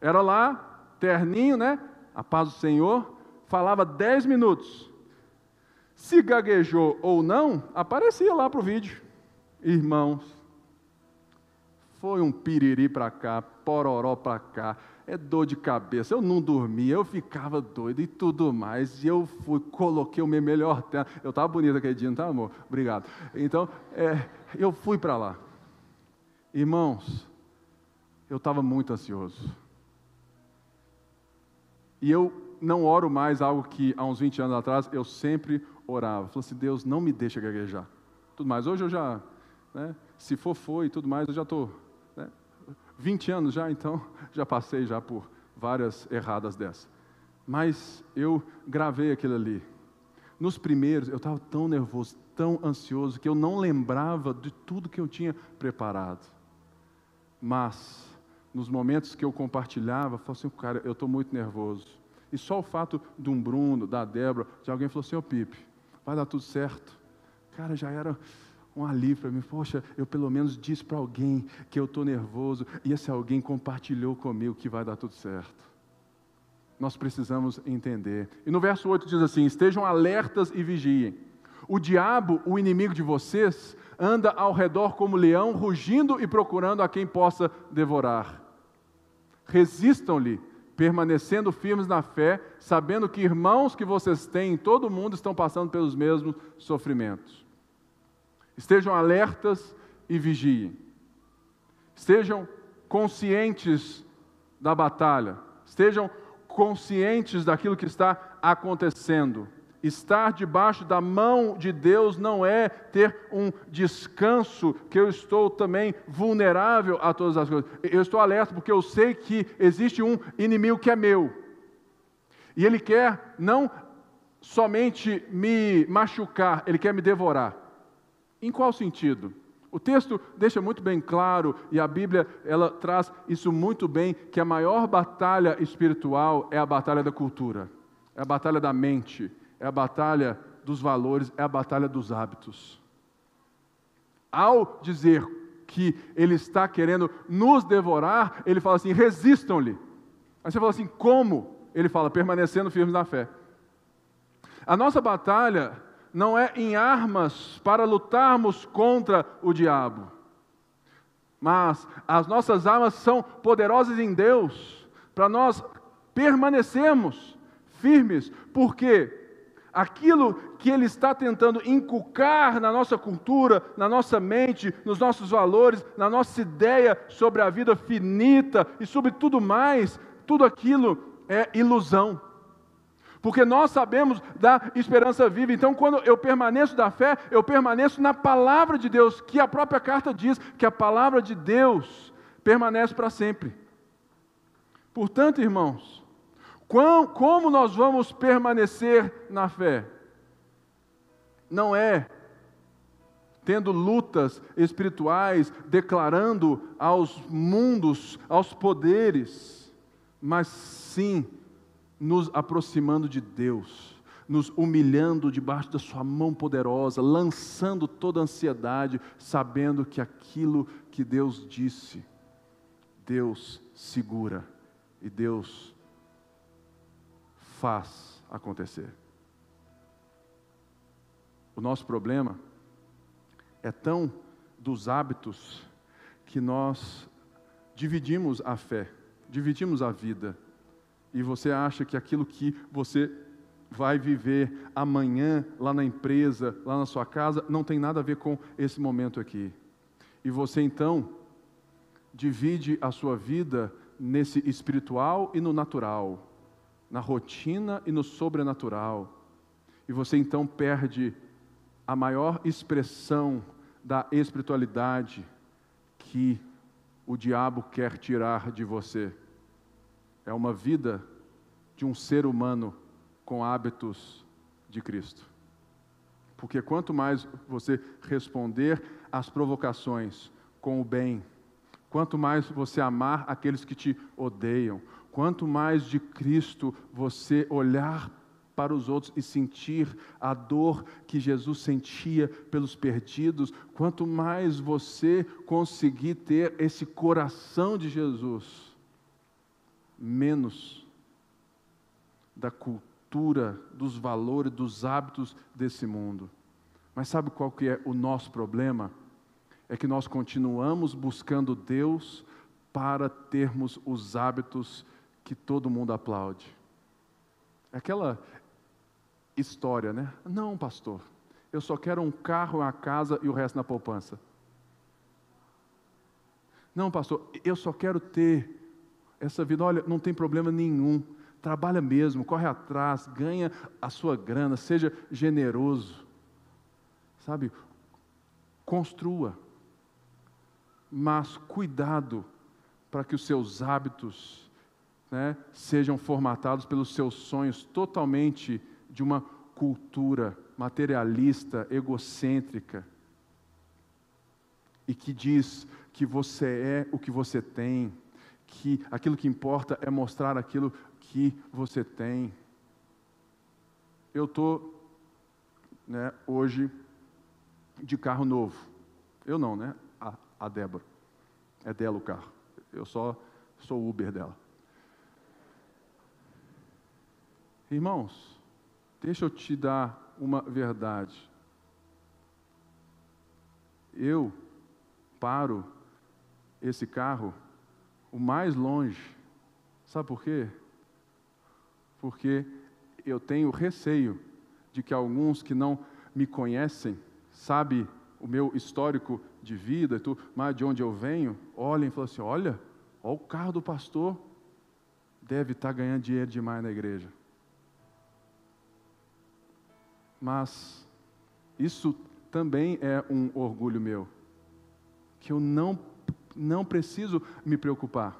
Era lá, terninho, né? A paz do Senhor. Falava dez minutos. Se gaguejou ou não, aparecia lá para o vídeo. Irmãos, foi um piriri para cá, pororó para cá, é dor de cabeça. Eu não dormia, eu ficava doido e tudo mais. E eu fui, coloquei o meu melhor terno. Eu estava bonito aquele dia, não tá, amor? Obrigado. Então, é, eu fui para lá. Irmãos, eu estava muito ansioso. E eu não oro mais algo que há uns 20 anos atrás eu sempre orava. Falei assim: Deus, não me deixa gaguejar. Tudo mais. Hoje eu já né? Se for, foi e tudo mais, eu já estou né? 20 anos já, então já passei já por várias erradas dessas. Mas eu gravei aquilo ali. Nos primeiros, eu estava tão nervoso, tão ansioso, que eu não lembrava de tudo que eu tinha preparado. Mas, nos momentos que eu compartilhava, eu falei assim, cara, eu estou muito nervoso. E só o fato de um Bruno, da Débora, de alguém falou assim, ô oh, Pipe, vai dar tudo certo. Cara, já era um alívio para mim. Poxa, eu pelo menos disse para alguém que eu estou nervoso e esse alguém compartilhou comigo que vai dar tudo certo. Nós precisamos entender. E no verso 8 diz assim: Estejam alertas e vigiem. O diabo, o inimigo de vocês, anda ao redor como leão, rugindo e procurando a quem possa devorar. Resistam-lhe, permanecendo firmes na fé, sabendo que irmãos que vocês têm em todo o mundo estão passando pelos mesmos sofrimentos. Estejam alertas e vigiem. Estejam conscientes da batalha. Estejam conscientes daquilo que está acontecendo. Estar debaixo da mão de Deus não é ter um descanso que eu estou também vulnerável a todas as coisas. Eu estou alerta porque eu sei que existe um inimigo que é meu. E ele quer não somente me machucar, ele quer me devorar. Em qual sentido? O texto deixa muito bem claro, e a Bíblia ela traz isso muito bem, que a maior batalha espiritual é a batalha da cultura, é a batalha da mente, é a batalha dos valores, é a batalha dos hábitos. Ao dizer que ele está querendo nos devorar, ele fala assim: resistam-lhe. Aí você fala assim: como? Ele fala: permanecendo firmes na fé. A nossa batalha não é em armas para lutarmos contra o diabo, mas as nossas armas são poderosas em Deus para nós permanecermos firmes, porque aquilo que Ele está tentando inculcar na nossa cultura, na nossa mente, nos nossos valores, na nossa ideia sobre a vida finita e sobre tudo mais, tudo aquilo é ilusão porque nós sabemos da esperança viva. Então, quando eu permaneço da fé, eu permaneço na palavra de Deus, que a própria carta diz que a palavra de Deus permanece para sempre. Portanto, irmãos, como nós vamos permanecer na fé? Não é tendo lutas espirituais, declarando aos mundos, aos poderes, mas sim nos aproximando de Deus, nos humilhando debaixo da Sua mão poderosa, lançando toda a ansiedade, sabendo que aquilo que Deus disse, Deus segura e Deus faz acontecer. O nosso problema é tão dos hábitos que nós dividimos a fé, dividimos a vida. E você acha que aquilo que você vai viver amanhã lá na empresa, lá na sua casa, não tem nada a ver com esse momento aqui. E você então divide a sua vida nesse espiritual e no natural, na rotina e no sobrenatural. E você então perde a maior expressão da espiritualidade que o diabo quer tirar de você. É uma vida de um ser humano com hábitos de Cristo. Porque quanto mais você responder às provocações com o bem, quanto mais você amar aqueles que te odeiam, quanto mais de Cristo você olhar para os outros e sentir a dor que Jesus sentia pelos perdidos, quanto mais você conseguir ter esse coração de Jesus, menos da cultura, dos valores, dos hábitos desse mundo. Mas sabe qual que é o nosso problema? É que nós continuamos buscando Deus para termos os hábitos que todo mundo aplaude. É aquela história, né? Não, pastor, eu só quero um carro, uma casa e o resto na poupança. Não, pastor, eu só quero ter essa vida. Olha, não tem problema nenhum. Trabalha mesmo, corre atrás, ganha a sua grana, seja generoso. Sabe? Construa. Mas cuidado para que os seus hábitos né, sejam formatados pelos seus sonhos totalmente de uma cultura materialista, egocêntrica, e que diz que você é o que você tem, que aquilo que importa é mostrar aquilo que você tem. Eu estou né, hoje de carro novo. Eu não, né? A, a Débora. É dela o carro. Eu só sou Uber dela. Irmãos, deixa eu te dar uma verdade. Eu paro esse carro o mais longe. Sabe por quê? Porque eu tenho receio de que alguns que não me conhecem, sabe o meu histórico de vida, tu, mas de onde eu venho, olhem e falem assim: olha, olha o carro do pastor, deve estar tá ganhando dinheiro demais na igreja. Mas isso também é um orgulho meu, que eu não, não preciso me preocupar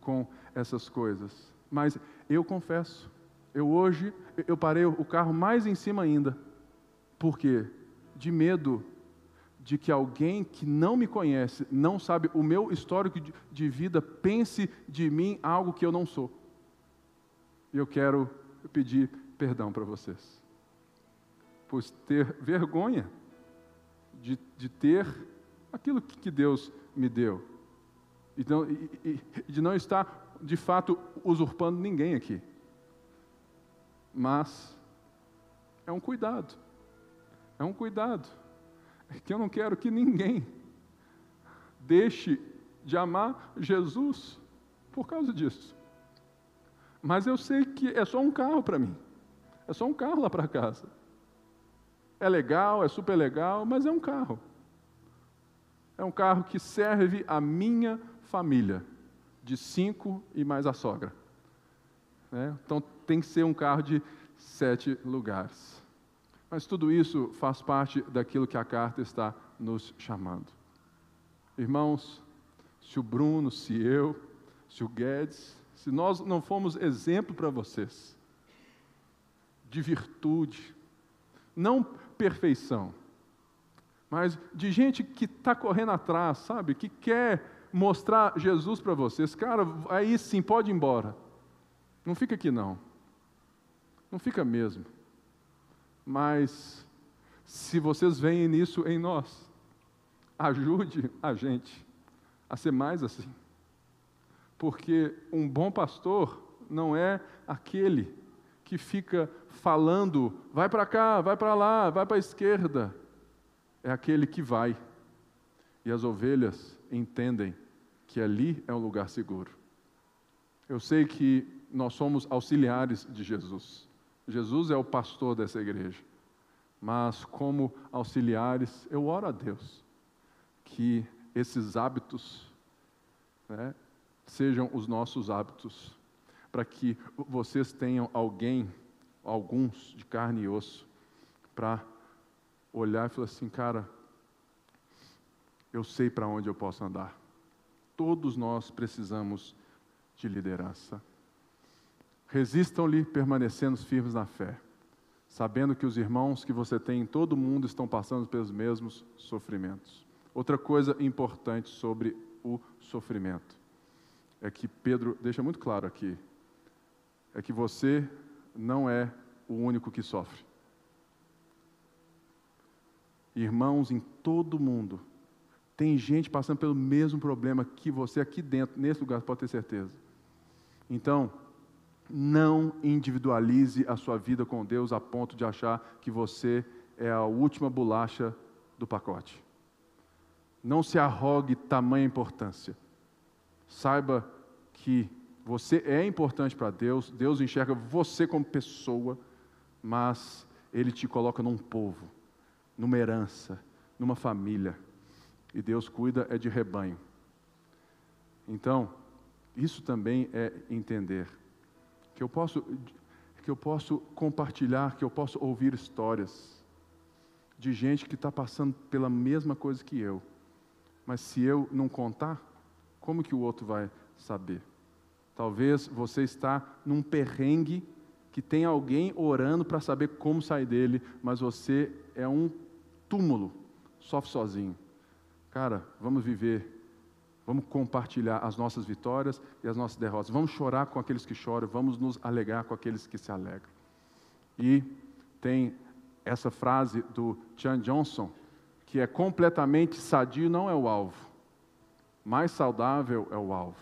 com essas coisas. Mas eu confesso, eu hoje, eu parei o carro mais em cima ainda. Por quê? De medo de que alguém que não me conhece, não sabe o meu histórico de vida, pense de mim algo que eu não sou. E eu quero pedir perdão para vocês pois ter vergonha de, de ter aquilo que Deus me deu. Então, e, e, de não estar, de fato, usurpando ninguém aqui. Mas é um cuidado. É um cuidado. É que eu não quero que ninguém deixe de amar Jesus por causa disso. Mas eu sei que é só um carro para mim. É só um carro lá para casa. É legal, é super legal, mas é um carro. É um carro que serve a minha família, de cinco e mais a sogra. Né? Então tem que ser um carro de sete lugares. Mas tudo isso faz parte daquilo que a carta está nos chamando. Irmãos, se o Bruno, se eu, se o Guedes, se nós não fomos exemplo para vocês de virtude, não perfeição, mas de gente que está correndo atrás, sabe? Que quer mostrar Jesus para vocês. Cara, aí sim, pode ir embora. Não fica aqui não. Não fica mesmo. Mas, se vocês veem nisso em nós, ajude a gente a ser mais assim. Porque um bom pastor não é aquele que fica falando, vai para cá, vai para lá, vai para a esquerda. É aquele que vai. E as ovelhas entendem que ali é um lugar seguro. Eu sei que nós somos auxiliares de Jesus. Jesus é o pastor dessa igreja. Mas, como auxiliares, eu oro a Deus que esses hábitos né, sejam os nossos hábitos, para que vocês tenham alguém, alguns de carne e osso, para olhar e falar assim, cara, eu sei para onde eu posso andar. Todos nós precisamos de liderança. Resistam-lhe, permanecendo firmes na fé, sabendo que os irmãos que você tem em todo o mundo estão passando pelos mesmos sofrimentos. Outra coisa importante sobre o sofrimento é que Pedro deixa muito claro aqui: é que você não é o único que sofre. Irmãos em todo o mundo, tem gente passando pelo mesmo problema que você aqui dentro, nesse lugar, pode ter certeza. Então, não individualize a sua vida com Deus a ponto de achar que você é a última bolacha do pacote. Não se arrogue tamanha importância. Saiba que você é importante para Deus, Deus enxerga você como pessoa, mas Ele te coloca num povo, numa herança, numa família. E Deus cuida é de rebanho. Então, isso também é entender que eu posso que eu posso compartilhar, que eu posso ouvir histórias de gente que está passando pela mesma coisa que eu. Mas se eu não contar, como que o outro vai saber? Talvez você está num perrengue que tem alguém orando para saber como sair dele, mas você é um túmulo, sofre sozinho. Cara, vamos viver Vamos compartilhar as nossas vitórias e as nossas derrotas. Vamos chorar com aqueles que choram, vamos nos alegrar com aqueles que se alegram. E tem essa frase do Chan Johnson, que é completamente sadio não é o alvo, mais saudável é o alvo.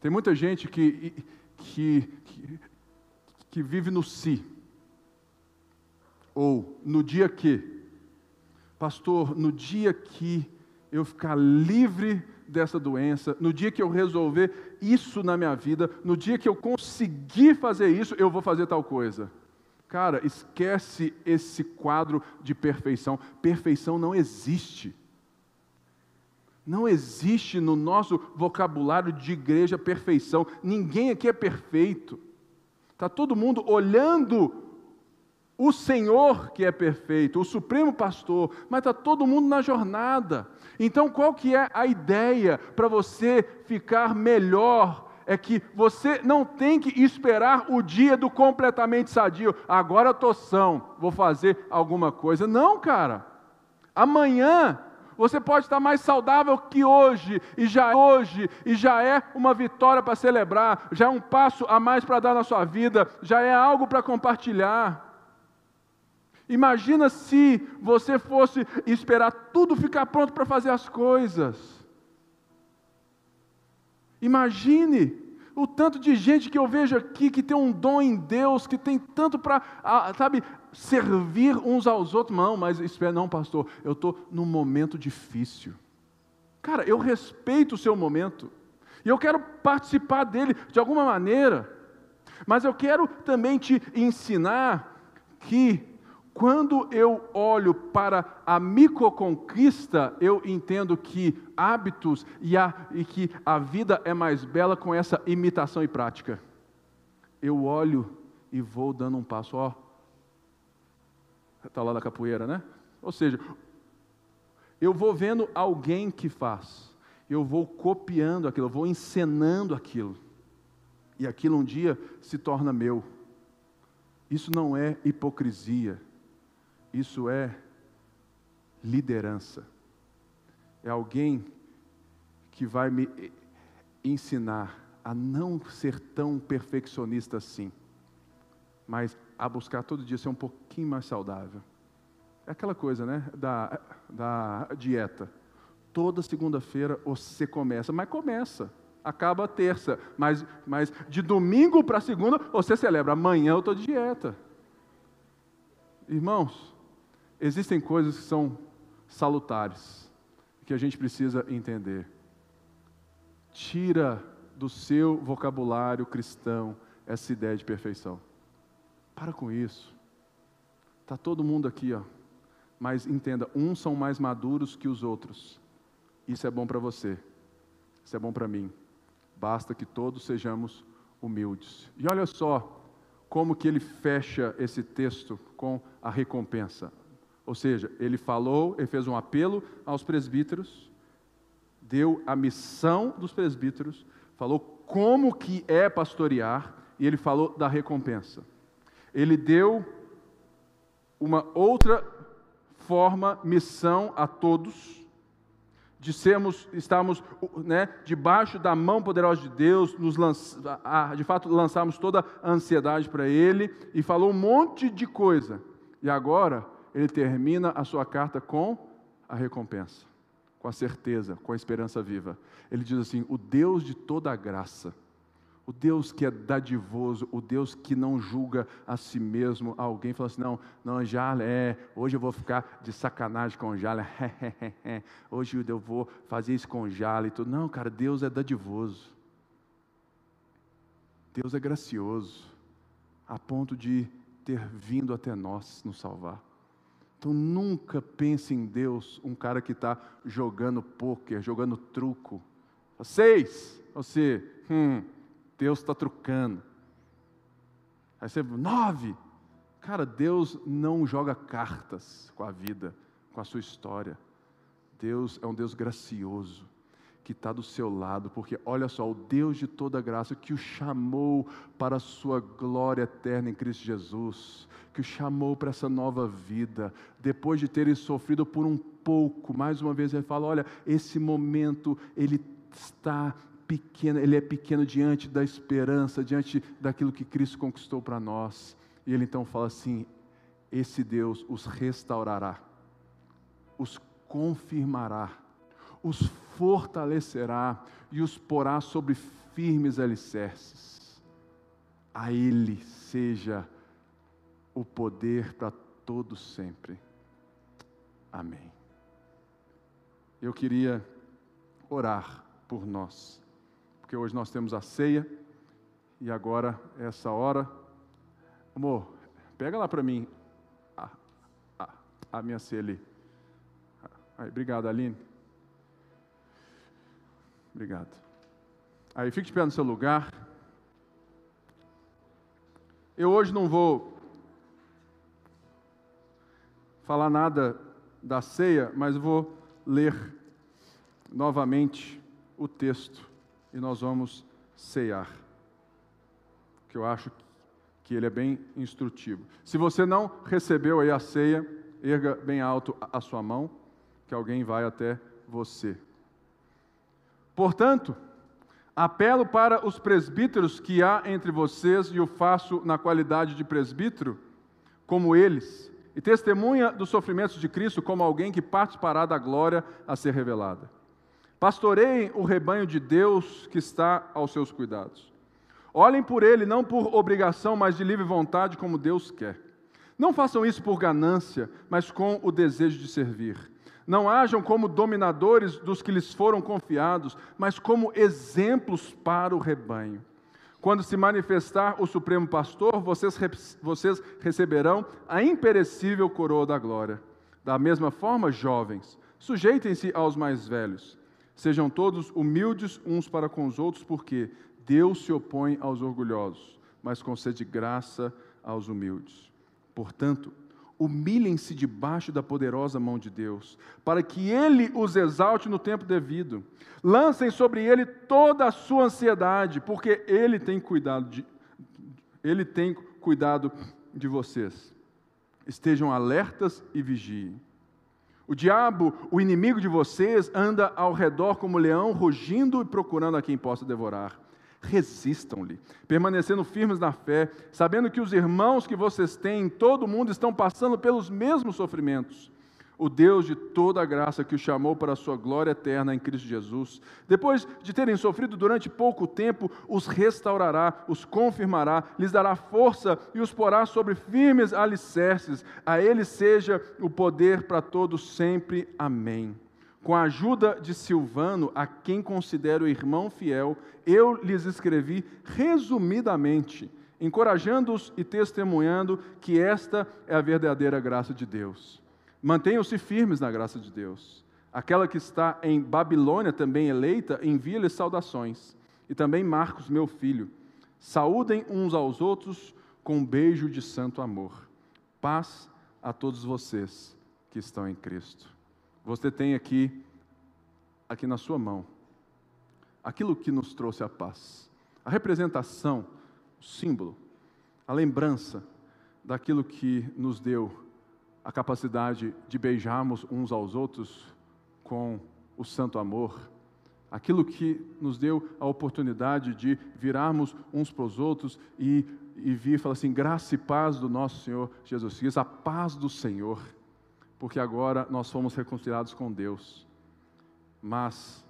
Tem muita gente que, que, que, que vive no si, ou no dia que, pastor, no dia que eu ficar livre dessa doença, no dia que eu resolver isso na minha vida, no dia que eu conseguir fazer isso, eu vou fazer tal coisa. Cara, esquece esse quadro de perfeição. Perfeição não existe. Não existe no nosso vocabulário de igreja perfeição. Ninguém aqui é perfeito. Está todo mundo olhando o Senhor que é perfeito, o Supremo Pastor, mas está todo mundo na jornada. Então, qual que é a ideia para você ficar melhor? É que você não tem que esperar o dia do completamente sadio. Agora estou são, vou fazer alguma coisa. Não, cara. Amanhã você pode estar mais saudável que hoje, e já é hoje, e já é uma vitória para celebrar, já é um passo a mais para dar na sua vida, já é algo para compartilhar. Imagina se você fosse esperar tudo ficar pronto para fazer as coisas. Imagine o tanto de gente que eu vejo aqui que tem um dom em Deus, que tem tanto para, sabe, servir uns aos outros. Não, mas espera, não, pastor, eu estou num momento difícil. Cara, eu respeito o seu momento, e eu quero participar dele de alguma maneira, mas eu quero também te ensinar que quando eu olho para a microconquista, eu entendo que hábitos e, a, e que a vida é mais bela com essa imitação e prática. Eu olho e vou dando um passo, ó. Está lá da capoeira, né? Ou seja, eu vou vendo alguém que faz, eu vou copiando aquilo, eu vou encenando aquilo, e aquilo um dia se torna meu. Isso não é hipocrisia. Isso é liderança. É alguém que vai me ensinar a não ser tão perfeccionista assim, mas a buscar todo dia ser um pouquinho mais saudável. É aquela coisa, né, da, da dieta. Toda segunda-feira você começa, mas começa. acaba terça, mas, mas de domingo para segunda você celebra. Amanhã eu estou de dieta. Irmãos, existem coisas que são salutares, que a gente precisa entender. Tira do seu vocabulário cristão essa ideia de perfeição. Para com isso. Está todo mundo aqui, ó. Mas entenda, uns são mais maduros que os outros. Isso é bom para você. Isso é bom para mim. Basta que todos sejamos humildes. E olha só como que ele fecha esse texto com a recompensa. Ou seja, ele falou, ele fez um apelo aos presbíteros, deu a missão dos presbíteros, falou como que é pastorear e ele falou da recompensa. Ele deu uma outra forma, missão a todos, de sermos, estarmos né, debaixo da mão poderosa de Deus, nos lança, de fato lançarmos toda a ansiedade para Ele, e falou um monte de coisa. E agora ele termina a sua carta com a recompensa, com a certeza, com a esperança viva. Ele diz assim: O Deus de toda a graça o Deus que é dadivoso, o Deus que não julga a si mesmo. Alguém fala assim: não, não, Jale, é, hoje eu vou ficar de sacanagem com o Jale, hoje eu vou fazer isso com o Jale e tudo. Não, cara, Deus é dadivoso. Deus é gracioso, a ponto de ter vindo até nós nos salvar. Então nunca pense em Deus, um cara que está jogando pôquer, jogando truco. Seis, você, hum, Deus está trucando. Aí você, nove. Cara, Deus não joga cartas com a vida, com a sua história. Deus é um Deus gracioso, que está do seu lado, porque olha só, o Deus de toda graça que o chamou para a sua glória eterna em Cristo Jesus, que o chamou para essa nova vida, depois de terem sofrido por um pouco, mais uma vez ele fala: olha, esse momento ele está pequeno, ele é pequeno diante da esperança, diante daquilo que Cristo conquistou para nós. E ele então fala assim: esse Deus os restaurará, os confirmará, os fortalecerá e os porá sobre firmes alicerces. A Ele seja o poder para todos sempre. Amém. Eu queria orar por nós porque hoje nós temos a ceia e agora essa hora. Amor, pega lá para mim a, a, a, minha ceia ali. Aí, obrigado, Aline. Obrigado. Aí, fique de pé no seu lugar. Eu hoje não vou falar nada da ceia, mas vou ler novamente o texto e nós vamos ceiar. Que eu acho que ele é bem instrutivo. Se você não recebeu aí a ceia, erga bem alto a sua mão, que alguém vai até você. Portanto, apelo para os presbíteros que há entre vocês e o faço na qualidade de presbítero, como eles, e testemunha dos sofrimentos de Cristo como alguém que participará da glória a ser revelada. Pastoreiem o rebanho de Deus que está aos seus cuidados. Olhem por ele, não por obrigação, mas de livre vontade, como Deus quer. Não façam isso por ganância, mas com o desejo de servir. Não hajam como dominadores dos que lhes foram confiados, mas como exemplos para o rebanho. Quando se manifestar o Supremo Pastor, vocês, vocês receberão a imperecível coroa da glória. Da mesma forma, jovens, sujeitem-se aos mais velhos Sejam todos humildes uns para com os outros, porque Deus se opõe aos orgulhosos, mas concede graça aos humildes. Portanto, humilhem-se debaixo da poderosa mão de Deus, para que Ele os exalte no tempo devido. Lancem sobre Ele toda a sua ansiedade, porque Ele tem cuidado de, Ele tem cuidado de vocês. Estejam alertas e vigiem. O diabo, o inimigo de vocês, anda ao redor como leão, rugindo e procurando a quem possa devorar. Resistam-lhe, permanecendo firmes na fé, sabendo que os irmãos que vocês têm em todo o mundo estão passando pelos mesmos sofrimentos. o Deus de toda a graça que o chamou para a sua glória eterna em Cristo Jesus, depois de terem sofrido durante pouco tempo, os restaurará, os confirmará, lhes dará força e os porá sobre firmes alicerces. A ele seja o poder para todos sempre. Amém. Com a ajuda de Silvano, a quem considero irmão fiel, eu lhes escrevi resumidamente, encorajando-os e testemunhando que esta é a verdadeira graça de Deus. Mantenham-se firmes na graça de Deus. Aquela que está em Babilônia, também eleita, envia-lhes saudações. E também Marcos, meu filho. Saúdem uns aos outros com um beijo de santo amor. Paz a todos vocês que estão em Cristo. Você tem aqui, aqui na sua mão, aquilo que nos trouxe a paz. A representação, o símbolo, a lembrança daquilo que nos deu a capacidade de beijarmos uns aos outros com o santo amor, aquilo que nos deu a oportunidade de virarmos uns para os outros e, e vir falar assim: graça e paz do nosso Senhor Jesus Cristo, a paz do Senhor, porque agora nós fomos reconciliados com Deus. Mas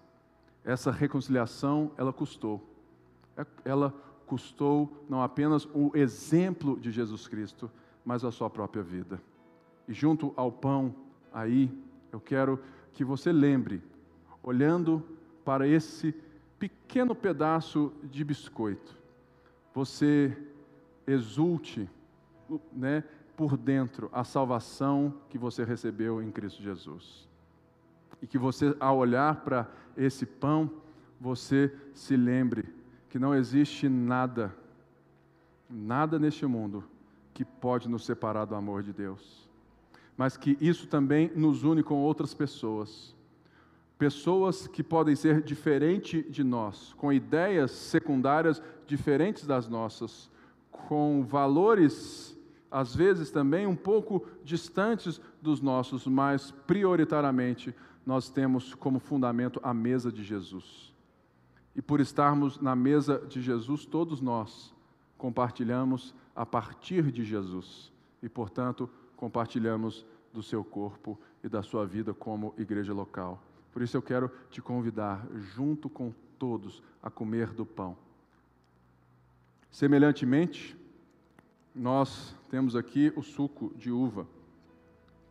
essa reconciliação, ela custou. Ela custou não apenas o exemplo de Jesus Cristo, mas a sua própria vida e junto ao pão aí, eu quero que você lembre, olhando para esse pequeno pedaço de biscoito, você exulte né, por dentro a salvação que você recebeu em Cristo Jesus. E que você, ao olhar para esse pão, você se lembre que não existe nada, nada neste mundo que pode nos separar do amor de Deus mas que isso também nos une com outras pessoas. Pessoas que podem ser diferentes de nós, com ideias secundárias diferentes das nossas, com valores, às vezes também um pouco distantes dos nossos, mas prioritariamente nós temos como fundamento a mesa de Jesus. E por estarmos na mesa de Jesus, todos nós compartilhamos a partir de Jesus. E, portanto, compartilhamos do seu corpo e da sua vida como igreja local. Por isso eu quero te convidar, junto com todos, a comer do pão. Semelhantemente, nós temos aqui o suco de uva,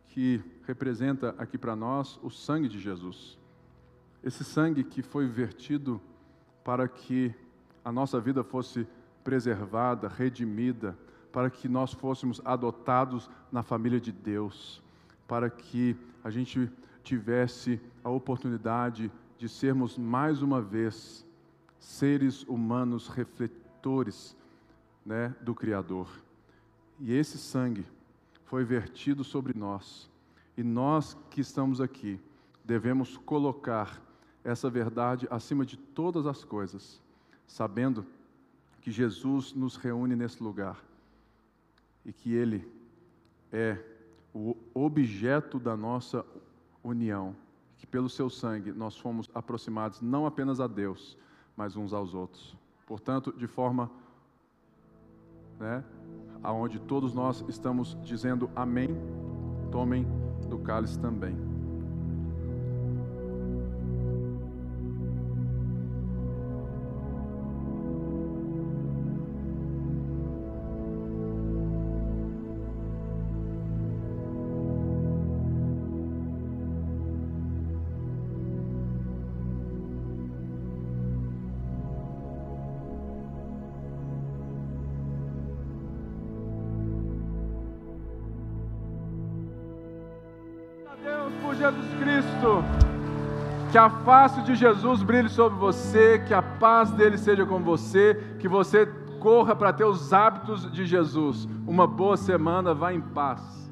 que representa aqui para nós o sangue de Jesus. Esse sangue que foi vertido para que a nossa vida fosse preservada, redimida, para que nós fôssemos adotados na família de Deus, para que a gente tivesse a oportunidade de sermos mais uma vez seres humanos refletores né, do Criador. E esse sangue foi vertido sobre nós. E nós que estamos aqui devemos colocar essa verdade acima de todas as coisas, sabendo que Jesus nos reúne nesse lugar e que Ele é o objeto da nossa união, que pelo seu sangue nós fomos aproximados não apenas a Deus, mas uns aos outros. Portanto, de forma né, aonde todos nós estamos dizendo amém, tomem do cálice também. A face de Jesus brilhe sobre você, que a paz dele seja com você, que você corra para ter os hábitos de Jesus. Uma boa semana, vá em paz.